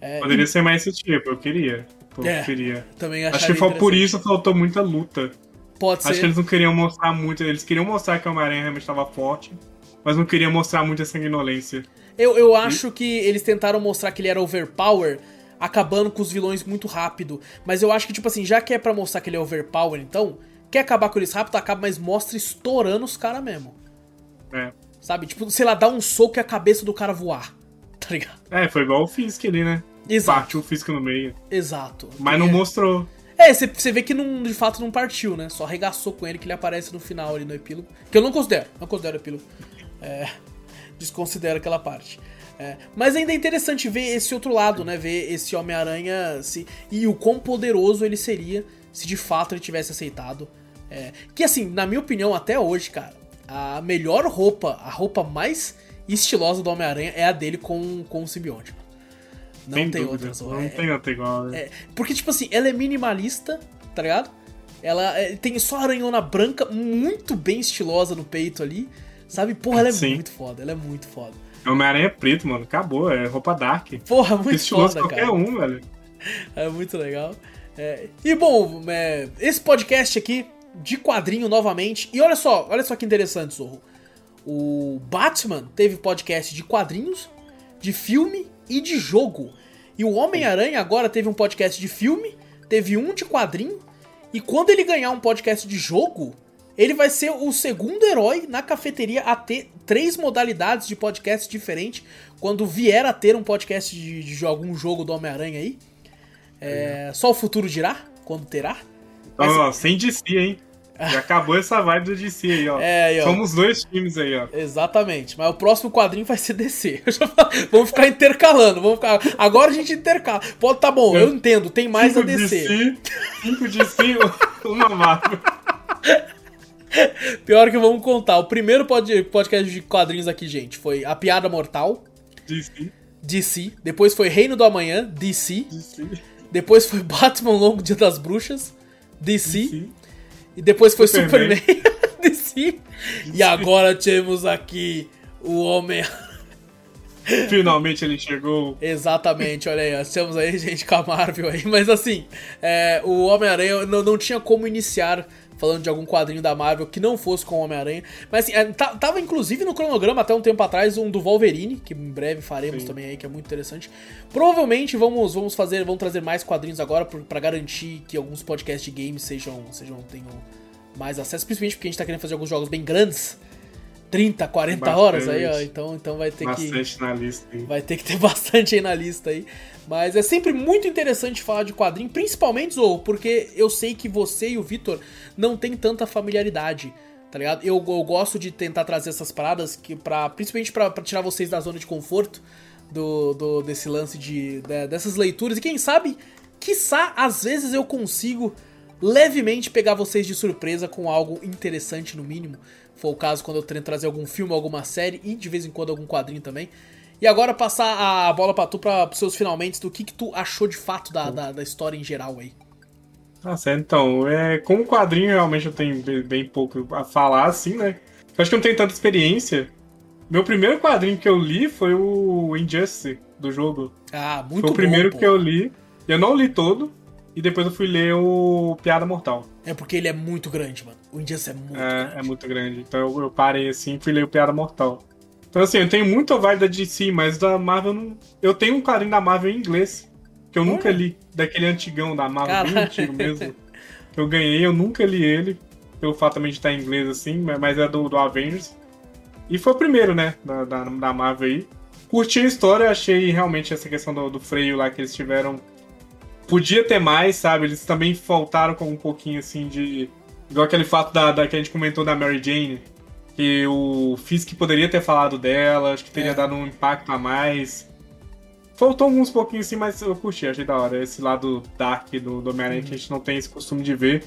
É, Poderia e... ser mais esse tipo, eu queria. Pô, é, eu queria. Também Acho que foi por isso faltou muita luta. Pode Acho ser. que eles não queriam mostrar muito. Eles queriam mostrar que o Homem-Aranha realmente estava forte, mas não queriam mostrar muita sanguinolência. Eu, eu acho e... que eles tentaram mostrar que ele era overpower, acabando com os vilões muito rápido. Mas eu acho que, tipo assim, já que é pra mostrar que ele é overpower, então, quer acabar com eles rápido, acaba, mas mostra estourando os caras mesmo. É. Sabe? Tipo, sei lá, dá um soco e a cabeça do cara voar. Tá ligado? É, foi igual o Fisk ali, né? Exato. Partiu o Fisk no meio. Exato. Mas não é... mostrou. É, você vê que não, de fato não partiu, né? Só arregaçou com ele que ele aparece no final ali no epílogo. Que eu não considero, não considero epílogo. É, desconsidero aquela parte. É, mas ainda é interessante ver esse outro lado, né? Ver esse Homem-Aranha se, e o quão poderoso ele seria se de fato ele tivesse aceitado. É, que assim, na minha opinião, até hoje, cara, a melhor roupa, a roupa mais estilosa do Homem-Aranha é a dele com, com o simbionte. Não Sem tem dúvida, outras. Não é, tem outra igual. Né? É, porque, tipo assim, ela é minimalista, tá ligado? Ela é, tem só aranhona branca, muito bem estilosa no peito ali. Sabe? Porra, ela é Sim. muito foda, ela é muito foda. É Homem-Aranha preto, mano. Acabou, é roupa dark. Porra, muito Estiloso foda, qualquer cara. um, velho. É muito legal. É, e bom, é, esse podcast aqui, de quadrinho novamente. E olha só, olha só que interessante, Zorro. O Batman teve podcast de quadrinhos, de filme e de jogo. E o Homem-Aranha agora teve um podcast de filme, teve um de quadrinho. E quando ele ganhar um podcast de jogo, ele vai ser o segundo herói na cafeteria a ter três modalidades de podcast diferentes quando vier a ter um podcast de, de algum jogo do Homem-Aranha aí. É, só o futuro dirá quando terá. Então, Essa... sem DC, hein? Já acabou essa vibe do DC aí, ó. É, aí, ó. Somos dois times aí, ó. Exatamente. Mas o próximo quadrinho vai ser DC. vamos ficar intercalando. Vamos ficar... Agora a gente intercala. Pode, tá bom, eu entendo. Tem mais a DC. DC. Cinco DC, uma Marvel. Pior que vamos contar. O primeiro podcast de quadrinhos aqui, gente, foi A Piada Mortal. DC. DC. Depois foi Reino do Amanhã, DC. DC. Depois foi Batman Longo Dia das Bruxas, DC. DC. E depois foi Superman, Superman DC. E agora temos aqui o Homem. Finalmente ele chegou. Exatamente, olha aí, temos aí gente com a Marvel aí. Mas assim, é, o Homem-Aranha não, não tinha como iniciar falando de algum quadrinho da Marvel que não fosse com o Homem-Aranha. Mas assim, é, tava inclusive no cronograma até um tempo atrás um do Wolverine, que em breve faremos Sim. também aí, que é muito interessante. Provavelmente vamos, vamos fazer, vamos trazer mais quadrinhos agora para garantir que alguns podcasts de games sejam, sejam tenham mais acesso, principalmente porque a gente tá querendo fazer alguns jogos bem grandes. 30, 40 bastante. horas aí, ó. Então, então vai ter bastante que. na lista aí. Vai ter que ter bastante aí na lista aí. Mas é sempre muito interessante falar de quadrinho, principalmente, Zou, porque eu sei que você e o Vitor não têm tanta familiaridade. tá ligado? Eu, eu gosto de tentar trazer essas paradas que para principalmente para tirar vocês da zona de conforto do, do desse lance de, de, dessas leituras e quem sabe, quiçá às vezes eu consigo levemente pegar vocês de surpresa com algo interessante no mínimo. Foi o caso quando eu tento trazer algum filme, alguma série e de vez em quando algum quadrinho também. E agora passar a bola pra tu, para os seus finalmente, do que, que tu achou de fato da, da, da história em geral aí. Tá certo, então, é, com o quadrinho realmente eu tenho bem pouco a falar, assim, né? Eu acho que eu não tenho tanta experiência. Meu primeiro quadrinho que eu li foi o Injustice do jogo. Ah, muito Foi o bom, primeiro pô. que eu li. Eu não li todo, e depois eu fui ler o Piada Mortal. É porque ele é muito grande, mano. O Injustice é muito É, grande. é muito grande. Então eu, eu parei assim e fui ler o Piada Mortal. Então assim, eu tenho muito vibe da DC, mas da Marvel não. Eu tenho um quadrinho da Marvel em inglês. Que eu Olha. nunca li. Daquele antigão da Marvel, bem Caralho. antigo mesmo. Que eu ganhei, eu nunca li ele. Pelo fato também de estar em inglês assim, mas- mas é do, do Avengers. E foi o primeiro, né? Da, da, da Marvel aí. Curti a história, achei realmente essa questão do, do freio lá que eles tiveram. Podia ter mais, sabe? Eles também faltaram com um pouquinho assim de. Igual aquele fato da, da que a gente comentou da Mary Jane. Que o Fisk poderia ter falado dela, acho que teria É. dado um impacto a mais. Faltou alguns pouquinhos assim, mas eu curti, achei da hora. Esse lado dark do, do Homem-Aranha que a gente não tem esse costume de ver.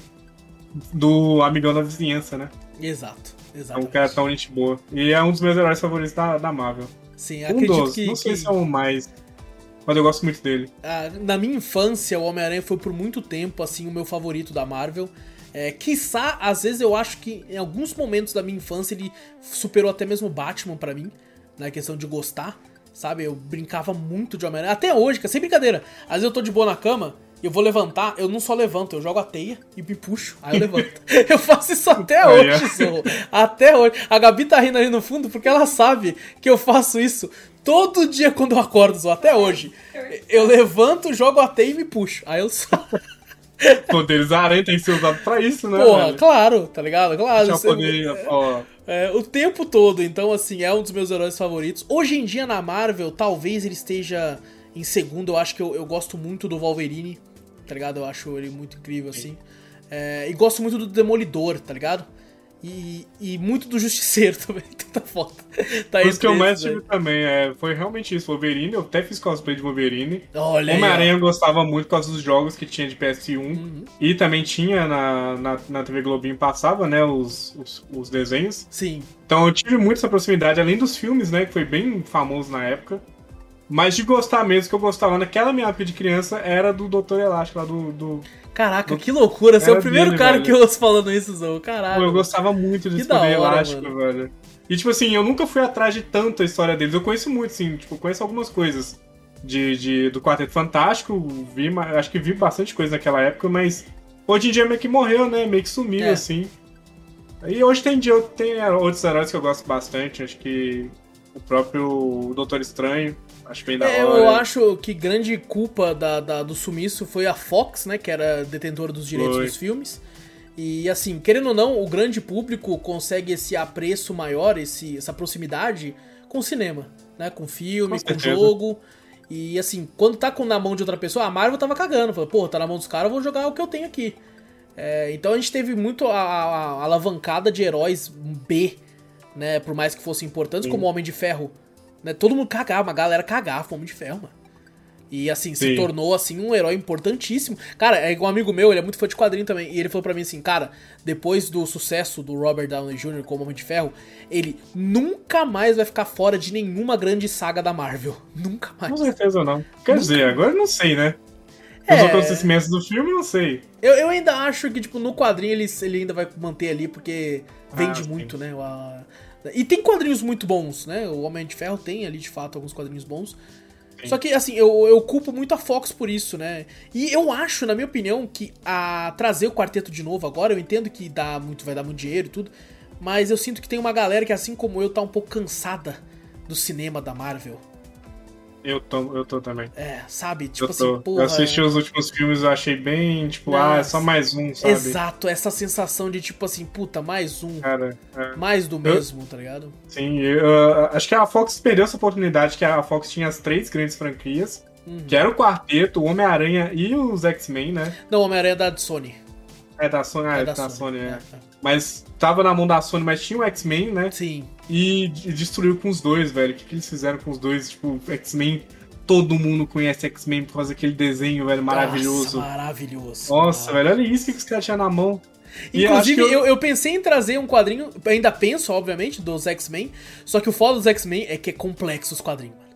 Do amigão da vizinhança, né? Exato, É um exato. cara tão gente boa. E é um dos meus heróis favoritos da, da Marvel. Sim, Um acredito dos, que, não sei que- se é o mais. Mas eu gosto muito dele. ah, na minha infância, o Homem-Aranha foi por muito tempo, assim, o meu favorito da Marvel. É, quiçá, às vezes eu acho que em alguns momentos da minha infância ele superou até mesmo o Batman pra mim, na questão de gostar, sabe? Eu brincava muito de Homem-Aranha. Até hoje, cara, sem brincadeira. Às vezes eu tô de boa na cama, eu vou levantar, eu não só levanto, eu jogo a teia e me puxo, aí eu levanto. eu faço isso até hoje. Zorro. Até hoje. A Gabi tá rindo ali no fundo porque ela sabe que eu faço isso todo dia quando eu acordo, Zorro, até hoje. Eu levanto, jogo a teia e me puxo. Aí eu só. Poderes da aranha tem que ser usado pra isso, né? Porra, velho? claro, tá ligado? Claro. Você- poder, ó, é, o tempo todo, então assim, é um dos meus heróis favoritos. Hoje em dia na Marvel, talvez ele esteja em segundo. Eu acho que eu, eu gosto muito do Wolverine, tá ligado? Eu acho ele muito incrível, assim. É, e gosto muito do Demolidor, tá ligado? E, e muito do Justiceiro também, tanta foto. Tá Os que eu entre mais aí. tive também é, foi realmente isso, Wolverine. Eu até fiz cosplay de Wolverine. Olha Homem-Aranha eu gostava muito por causa dos jogos que tinha de PS1. Uhum. E também tinha na, na, na TV Globinho passava, né, os, os, os desenhos. Sim. Então eu tive muito essa proximidade, além dos filmes, né, que foi bem famoso na época. Mas de gostar mesmo, que eu gostava naquela minha época de criança, era do Doutor Elástico lá do... do... Caraca, que loucura. Você é o primeiro dele, cara velho. que eu ouço falando isso, Zou. Caralho. Pô, eu gostava muito da poder elástico, mano. velho. E tipo assim, eu nunca fui atrás de tanto a história deles. Eu conheço muito, assim, tipo, conheço algumas coisas de, de- do Quarteto Fantástico, vi, acho que vi bastante coisa naquela época, mas hoje em dia meio que morreu, né? Meio que sumiu, É. assim. E hoje tem, dia, tem outros heróis que eu gosto bastante, acho que o próprio Doutor Estranho, acho bem da É, hora. eu acho que grande culpa da, da- do sumiço foi a Fox, né? Que era detentora dos direitos Foi. dos filmes. E assim, querendo ou não, o grande público consegue esse apreço maior, esse, essa proximidade com o cinema, né? Com filme, Com com, jogo. E assim, quando tá com, na mão de outra pessoa, a Marvel tava cagando. Falou, pô, tá na mão dos caras, eu vou jogar o que eu tenho aqui. É, então a gente teve muito a, a- a alavancada de heróis B, né? Por mais que fossem importantes, Sim. como o Homem de Ferro. Né, todo mundo cagava, uma galera cagava Homem de Ferro, mano. E assim, se Sim. tornou assim um herói importantíssimo. Cara, é um amigo meu, ele é muito fã de quadrinho também. E ele falou pra mim assim, cara, depois do sucesso do Robert Downey Jr. como Homem de Ferro, ele nunca mais vai ficar fora de nenhuma grande saga da Marvel. Nunca mais. Com certeza não. Quer Nunca- dizer, agora eu não sei, né? É. Os acontecimentos do filme, eu não sei. Eu, eu ainda acho que, tipo, no quadrinho ele, ele ainda vai manter ali, porque vende Ah, muito, né? a- E tem quadrinhos muito bons, né? O Homem de Ferro tem ali, de fato, alguns quadrinhos bons. Sim. Só que, assim, eu, eu culpo muito a Fox por isso, né? E eu acho, na minha opinião, que a trazer o quarteto de novo agora, eu entendo que dá muito, vai dar muito dinheiro e tudo, mas eu sinto que tem uma galera que, assim como eu, tá um pouco cansada do cinema da Marvel. Eu tô, eu tô também. É, sabe? Tipo eu assim, tô. porra. eu assisti os últimos filmes, eu achei bem, tipo, ah, é só mais um, sabe? Exato, essa sensação de tipo assim, puta, mais um, Cara, é. mais do mesmo, tá ligado? Sim, eu, uh, acho que a Fox perdeu essa oportunidade, que a Fox tinha as três grandes franquias, Uhum. que era o Quarteto, o Homem-Aranha e os X-Men, né? Não, Homem-Aranha é da Sony. É da Sony, é, é da, da, Sony, Sony é. é. Mas tava na mão da Sony, mas tinha o X-Men, né? Sim. E destruiu com os dois, velho. O que, que eles fizeram com os dois? Tipo, X-Men todo mundo conhece X-Men por causa daquele desenho, velho, maravilhoso. Nossa, maravilhoso. Nossa, velho, olha isso que os caras tinham na mão. Inclusive, eu... eu... Eu, pensei em trazer um quadrinho, ainda penso, obviamente, dos X-Men, só que o foda dos X-Men é que é complexo os quadrinhos.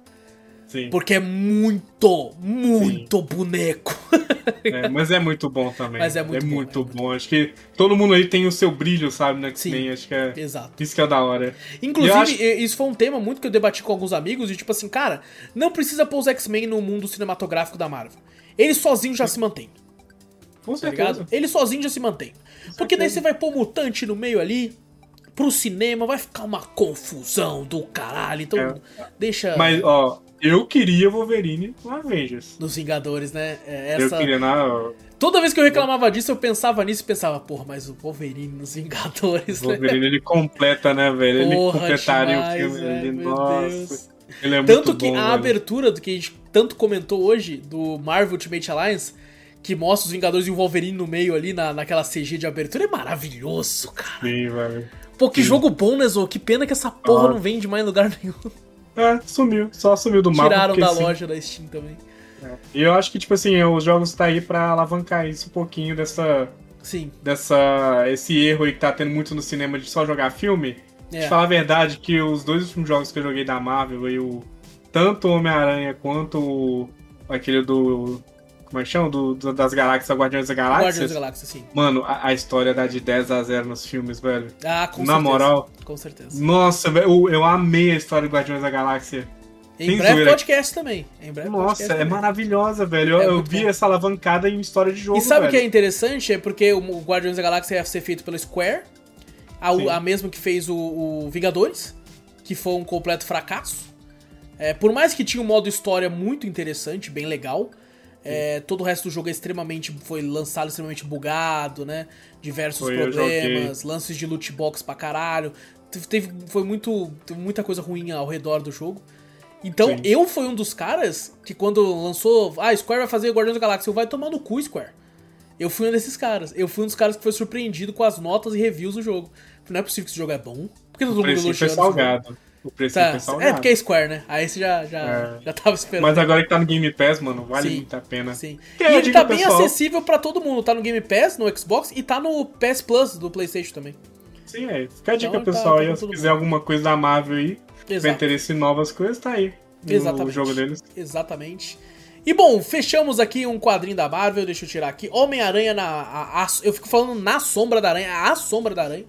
Sim. Porque é muito, muito Sim. boneco. É, mas é muito bom também. Mas é muito, é bom, muito é bom. Acho que todo mundo aí tem o seu brilho, sabe, no X-Men. Acho que é. Exato. Isso que é da hora. Inclusive, acho... isso foi um tema muito que eu debati com alguns amigos, e tipo assim, cara, não precisa pôr os X-Men no mundo cinematográfico da Marvel. Ele sozinho já se mantém. Com tá Ligado? Ele sozinho já se mantém. Porque daí você vai pôr mutante no meio ali, pro cinema, vai ficar uma confusão do caralho. Então, é. deixa. Mas, ó, eu queria Wolverine no Avengers. Nos Vingadores, né? É, essa... Eu queria na. Toda vez que eu reclamava disso, eu pensava nisso e pensava, porra, mas o Wolverine nos Vingadores. O Wolverine né? ele completa, né, velho? Porra, ele completaria demais, o filme. Velho, ele, nossa. Deus. Ele é tanto muito que bom, a velho. abertura do que a gente tanto comentou hoje, do Marvel Ultimate Alliance, que mostra os Vingadores e o Wolverine no meio ali, na, naquela CG de abertura, é maravilhoso, cara. Sim, velho. Pô, que Sim. jogo bom, né, Zo? Que pena que essa porra ah. não vende mais em lugar nenhum. É, sumiu. Só sumiu do mapa. Tiraram da assim, loja da Steam também. É. E eu acho que, tipo assim, os jogos tá aí pra alavancar isso um pouquinho dessa. Sim. Dessa. Esse erro aí que tá tendo muito no cinema de só jogar filme. É. De falar a verdade, que os dois últimos jogos que eu joguei da Marvel, aí, o, tanto o Homem-Aranha quanto o, aquele do como é que chama? Do, do, das galáxias, Guardiões da Galáxia. Guardiões da Galáxia, sim. Mano, a, a, história dá de 10 a 0 nos filmes, velho. Ah, com Na certeza. moral. Com certeza. Nossa, velho, eu, eu amei a história do Guardiões da Galáxia. Em Sem breve zoeira. podcast também. Em breve Nossa, podcast é também. maravilhosa, velho. É eu, eu vi bom. essa alavancada em história de jogo. E sabe o que é interessante? É porque o Guardiões da Galáxia ia ser feito pela Square, a, a mesma que fez o, o, Vingadores, que foi um completo fracasso. É, por mais que tinha um modo história muito interessante, bem legal. É, todo o resto do jogo é extremamente. Foi lançado extremamente bugado, né? Diversos foi, problemas, lances de loot box pra caralho. Teve, foi muito. Teve muita coisa ruim ao redor do jogo. Então Sim. eu fui um dos caras que quando lançou. Ah, Square vai fazer Guardiões da Galáxia, eu vai tomar no cu, Square. Eu fui um desses caras. Eu fui um dos caras que foi surpreendido com as notas e reviews do jogo. Não é possível que esse jogo é bom. Por que todo mundo elogiando? Foi salgado. O preço tá. É porque é Square, né? Aí você já, já, é. já tava esperando. Mas agora que tá no Game Pass, mano, vale sim, muito a pena. Sim. e ele tá bem pessoal... acessível pra todo mundo. Tá no Game Pass, no Xbox e tá no PS Plus do PlayStation também. Sim, é. Fica a dica, então, pessoal. Tá, tá aí, se quiser alguma coisa da Marvel aí, tiver interesse em novas coisas, tá aí. Exatamente. O jogo deles. Exatamente. E bom, fechamos aqui um quadrinho da Marvel, deixa eu tirar aqui. Homem-Aranha na. A, a, eu fico falando na sombra da aranha, a sombra da aranha.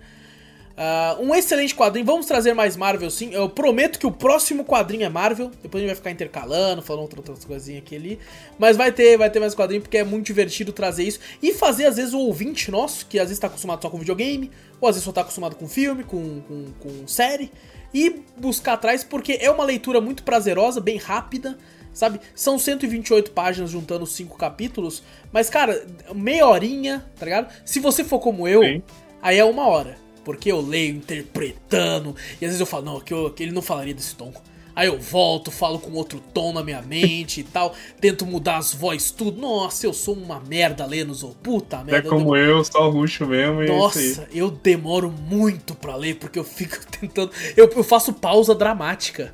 Uh, um excelente quadrinho, vamos trazer mais Marvel sim. Eu prometo que o próximo quadrinho é Marvel. Depois a gente vai ficar intercalando, falando outras, outras coisinhas aqui ali. Mas vai ter, vai ter mais quadrinho, porque é muito divertido trazer isso. E fazer, às vezes, o ouvinte nosso, que às vezes tá acostumado só com videogame, ou às vezes só tá acostumado com filme, com, com, com série, e buscar atrás, porque é uma leitura muito prazerosa, bem rápida. Sabe? São 128 páginas juntando cinco capítulos. Mas, cara, meia horinha, tá ligado? Se você for como eu, Sim. aí é uma hora. Porque eu leio interpretando, e às vezes eu falo, não, que, eu, que ele não falaria desse tom. Aí eu volto, falo com outro tom na minha mente e tal, tento mudar as vozes, tudo. Nossa, eu sou uma merda lendo, ou puta merda. É como eu, eu só ruxo mesmo e Nossa, eu demoro muito pra ler, porque eu fico tentando. Eu, eu faço pausa dramática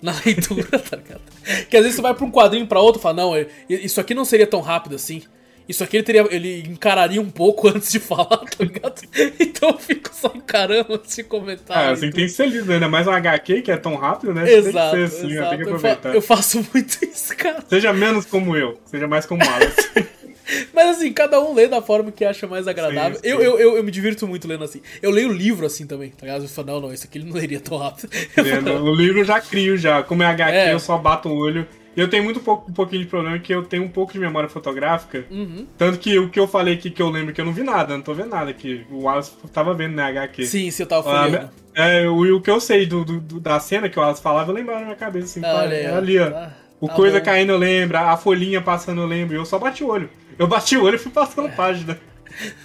na leitura, tá ligado? Que às vezes você vai pra um quadrinho pra outro e fala, não, isso aqui não seria tão rápido assim. Isso aqui ele teria. Ele encararia um pouco antes de falar, tá ligado? Então eu fico só encarando antes de comentar. Ah, assim tem que ser lido, ainda mais um HQ que é tão rápido, né? Exato. Tem que ser assim, exato. tem que aproveitar. Eu, fa eu, faço muito isso, cara. Seja menos como eu, seja mais como Alice. Mas assim, cada um lê da forma que acha mais agradável. Sim, sim. Eu, eu, eu, eu, me divirto muito lendo assim. Eu leio o livro assim também, tá ligado? Eu falo, não, não, isso aqui ele não leria tão rápido. o livro eu já crio já. Como é HQ, é. eu só bato o olho eu tenho muito pouco, um pouquinho de problema que eu tenho um pouco de memória fotográfica. Uhum. Tanto que o que eu falei aqui que eu lembro que eu não vi nada, não tô vendo nada aqui. O Wallace tava vendo na né, HQ. Sim, se eu tava falando. Ah, é, o, o que eu sei do, do, da cena que o Wallace falava, eu lembrava na minha cabeça assim. Ah, olha, é ali, ó. Ah, o tá coisa bom. caindo eu lembro, a folhinha passando eu lembro. Eu só bati o olho. Eu bati o olho e fui passando é. página.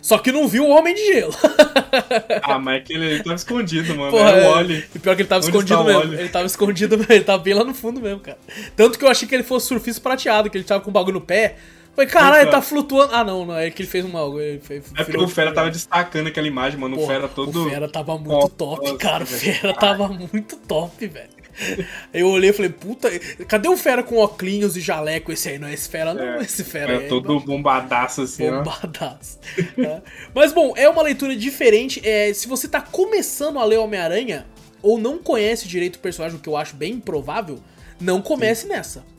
Só que não viu o Homem de Gelo. ah, mas é que ele, ele tava escondido, mano. Porra, é o Oli. E pior que ele tava Onde escondido mesmo. Ele tava escondido mesmo. Ele tava bem lá no fundo mesmo, cara. Tanto que eu achei que ele fosse surfista prateado, que ele tava com um bagulho no pé. Falei, caralho, tá flutuando. Ah, não, não, é que ele fez uma. Ele fez, é porque o Fera tava destacando aquela imagem, mano. Porra, o Fera todo. O Fera tava muito top, cara. O Fera tava muito top, velho. Eu olhei e falei, puta, cadê o Fera com óculos e jaleco? Esse aí não é esse Fera, não. É, esse Fera é. é todo bombadaço assim, Bombadaço. é. Mas bom, é uma leitura diferente. É, se você tá começando a ler Homem-Aranha, ou não conhece direito o personagem, o que eu acho bem improvável, não comece Sim. nessa.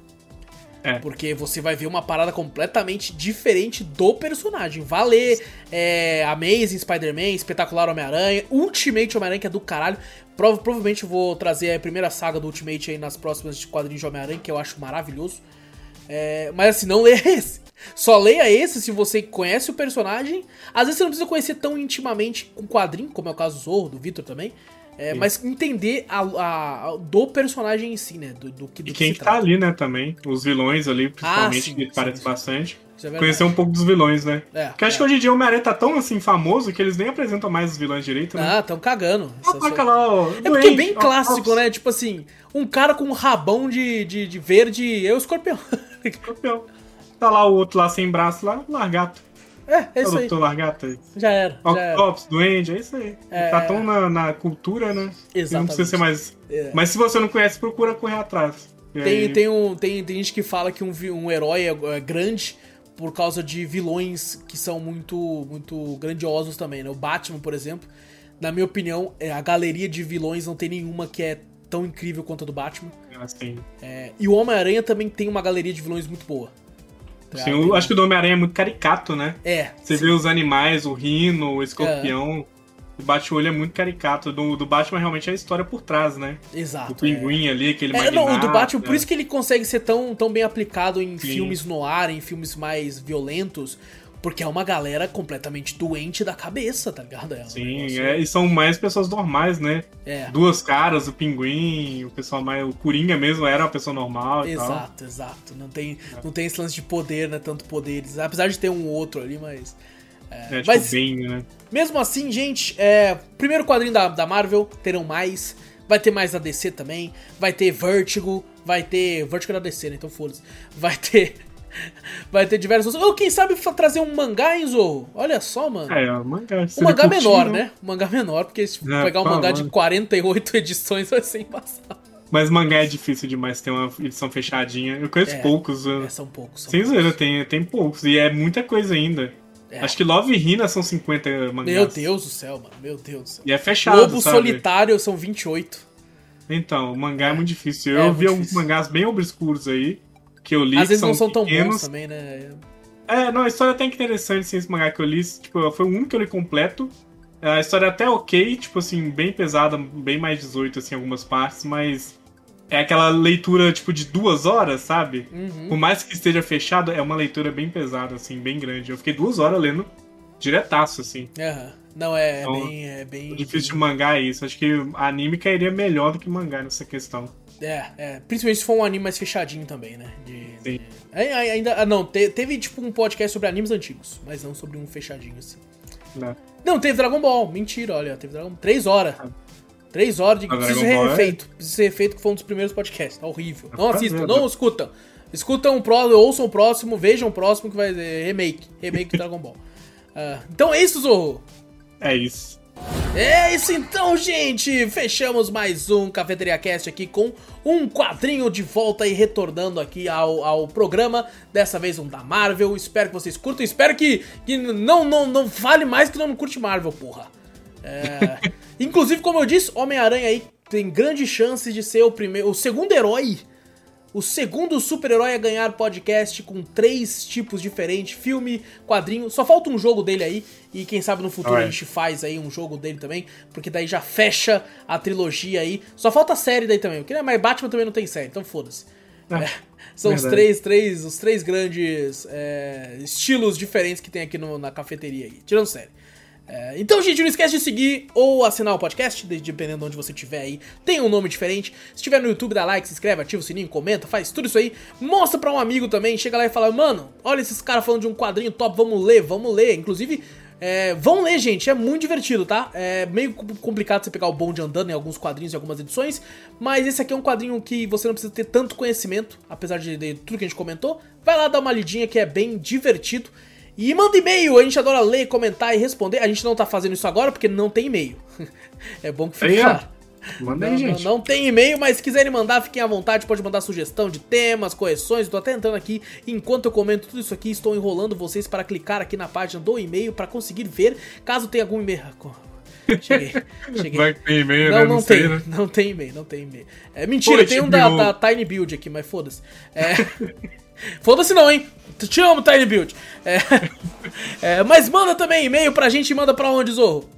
É. Porque você vai ver uma parada completamente diferente do personagem. Valer é, Amazing Spider-Man, Espetacular Homem-Aranha, Ultimate Homem-Aranha, que é do caralho. Prova, provavelmente vou trazer a primeira saga do Ultimate aí nas próximas quadrinhos de Homem-Aranha, que eu acho maravilhoso. É, mas assim, não leia esse. Só leia esse se você conhece o personagem. Às vezes você não precisa conhecer tão intimamente um quadrinho, como é o caso do Zorro, do Victor também. É, mas entender a, a, a, do personagem em si, né? Do, do, do e quem que tá ali, né, também. Os vilões ali, principalmente, ah, sim, que sim, parece sim. bastante. É Conhecer um pouco dos vilões, né? É, Porque acho é. que hoje em dia o Homem-Aranha tá tão assim famoso que eles nem apresentam mais os vilões direito, né? Ah, tão cagando. Ah, só, lá, ó, é porque é bem clássico, ó, né? Tipo assim, um cara com um rabão de, de, de verde é o escorpião. Escorpião. Tá lá o outro lá sem braço lá, largato. É, é isso aí. Largata. Já era. Octopus, Duende, é isso aí. É... Tá tão na, na cultura, né? Exatamente. Não precisa ser mais. É. Mas se você não conhece, procura correr atrás. Tem, aí... tem, um, tem, tem gente que fala que um, um herói é, é grande por causa de vilões que são muito, muito grandiosos também, né? O Batman, por exemplo, na minha opinião, é, a galeria de vilões não tem nenhuma que é tão incrível quanto a do Batman. Ah, sim. É, e o Homem-Aranha também tem uma galeria de vilões muito boa. Sim, eu acho que o do Homem-Aranha é muito caricato, né? É. Você sim. vê os animais, o rino, o escorpião. É. O bate-olho é muito caricato. Do, do Batman realmente é a história por trás, né? Exato. O pinguim é. ali, aquele é, Não, o do Batman, por isso que ele consegue ser tão, tão bem aplicado em Sim. filmes no ar, em filmes mais violentos. Porque é uma galera completamente doente da cabeça, tá ligado? É Sim, é, e são mais pessoas normais, né? É. Duas caras, o pinguim, o pessoal mais. O Coringa mesmo era uma pessoa normal. exato, exato. Não tem, é. não tem esse lance de poder, né? Tanto poderes. Apesar de ter um outro ali, mas. É, é tipo mas, bem, né? Mesmo assim, gente, é, primeiro quadrinho da, da Marvel, terão mais. Vai ter mais da DC também. Vai ter Vertigo. Vai ter. Vertigo da DC, né? Então foda-se. Vai ter. Vai ter diversos. Ou quem sabe trazer um mangá, hein, Zorro? Olha só, mano. É, um mangá. Um mangá menor, né? Um mangá menor, porque se é, pegar um mangá mano. de 48 edições vai ser embaçado. Mas mangá é difícil demais ter uma edição fechadinha. Eu conheço é, poucos. É, são poucos. São Sem zoeira, tem, tem poucos. E é muita coisa ainda. É. Acho que Love e Rina são 50 mangás. Meu Deus do céu, mano. Meu Deus do céu. E é fechado, Lobo sabe? Solitário são 28. Então, o mangá é, muito difícil. Eu é vi alguns mangás bem obscuros aí que eu li. Às vezes não são pequenos. tão bons também, né? É, não, a história é até interessante, assim, esse mangá que eu li. Tipo, foi o único que eu li completo. A história é até ok, tipo assim, bem pesada, bem mais 18, assim, algumas partes, mas é aquela leitura, tipo, de duas horas, sabe? Uhum. Por mais que esteja fechado, é uma leitura bem pesada, assim, bem grande. Eu fiquei duas horas lendo diretaço, assim. Uhum. Não, é, então, bem, é bem. Difícil de mangá é isso. Acho que anime cairia melhor do que mangá nessa questão. É, é. Principalmente se for um anime mais fechadinho também, né? De, Sim. De... Ainda. Ah, não, te, teve tipo um podcast sobre animes antigos, mas não sobre um fechadinho assim. Não. Não, teve Dragon Ball. Mentira, olha, teve Dragon Ball. Três horas. Ah. Três horas de. Precisa ser é? refeito. É... Precisa ser refeito que foi um dos primeiros podcasts. Tá horrível. Não assistam, não escutam. Escutam o próximo, ouçam o próximo, vejam o próximo que vai ser remake. Remake de Dragon Ball. Uh, então é isso, Zorro. É isso. É isso então, gente! Fechamos mais um Cafeteria Cast aqui com um quadrinho de volta e retornando aqui ao, ao programa. Dessa vez um da Marvel. Espero que vocês curtam. Espero que, que não, não, não fale mais que não curte Marvel, porra. É... Inclusive, como eu disse, Homem-Aranha aí tem grandes chances de ser o primeiro, o segundo herói o segundo super-herói a ganhar podcast com três tipos diferentes: filme, quadrinho. Só falta um jogo dele aí. E quem sabe no futuro a gente faz aí um jogo dele também. Porque daí já fecha a trilogia aí. Só falta a série daí também. Porque, né, mas Batman também não tem série, então foda-se. Ah, é, são os três, três, os três grandes é, estilos diferentes que tem aqui no, na cafeteria aí. Tirando série. É, então, gente, não esquece de seguir ou assinar o podcast, dependendo de onde você estiver aí. Tem um nome diferente. Se estiver no YouTube, dá like, se inscreve, ativa o sininho, comenta, faz tudo isso aí. Mostra pra um amigo também. Chega lá e fala, mano, olha esses caras falando de um quadrinho top, vamos ler, vamos ler. Inclusive, É, vão ler, gente, é muito divertido, tá? É meio complicado você pegar o bonde andando em alguns quadrinhos e algumas edições, mas esse aqui é um quadrinho que você não precisa ter tanto conhecimento, apesar de, de tudo que a gente comentou. Vai lá dar uma lidinha que é bem divertido. E manda e-mail, a gente adora ler, comentar e responder. A gente não tá fazendo isso agora porque não tem e-mail. é bom que fique claro. Manda aí, não, gente. Não, não tem e-mail, mas se quiserem mandar, fiquem à vontade. Pode mandar sugestão de temas, correções. Estou até entrando aqui. Enquanto eu comento tudo isso aqui, estou enrolando vocês para clicar aqui na página do e-mail para conseguir ver. Caso tenha algum e-mail. Cheguei, cheguei. Vai ter e-mail, não, né? Não, Não tem, sei, né? não tem e-mail, não tem e-mail. É mentira, Pô, tem um da, da Tiny Build aqui, mas foda-se. É... foda-se não, hein? Te amo, Tiny Build. É... é, mas manda também e-mail pra gente e manda pra onde, Zorro?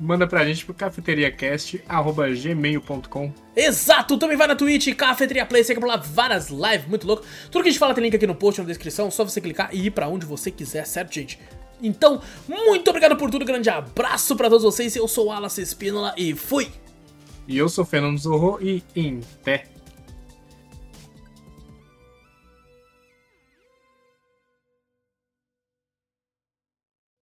Manda pra gente pro cafeteriacast.gmail.com Exato, também vai na Twitch, Cafeteria Play, segue por lá várias lives, muito louco. Tudo que a gente fala tem link aqui no post, na descrição, só você clicar e ir pra onde você quiser, certo, gente? Então, muito obrigado por tudo, grande abraço pra todos vocês, eu sou o Alas Espínola e fui! E eu sou o Fernando Zorro e em pé.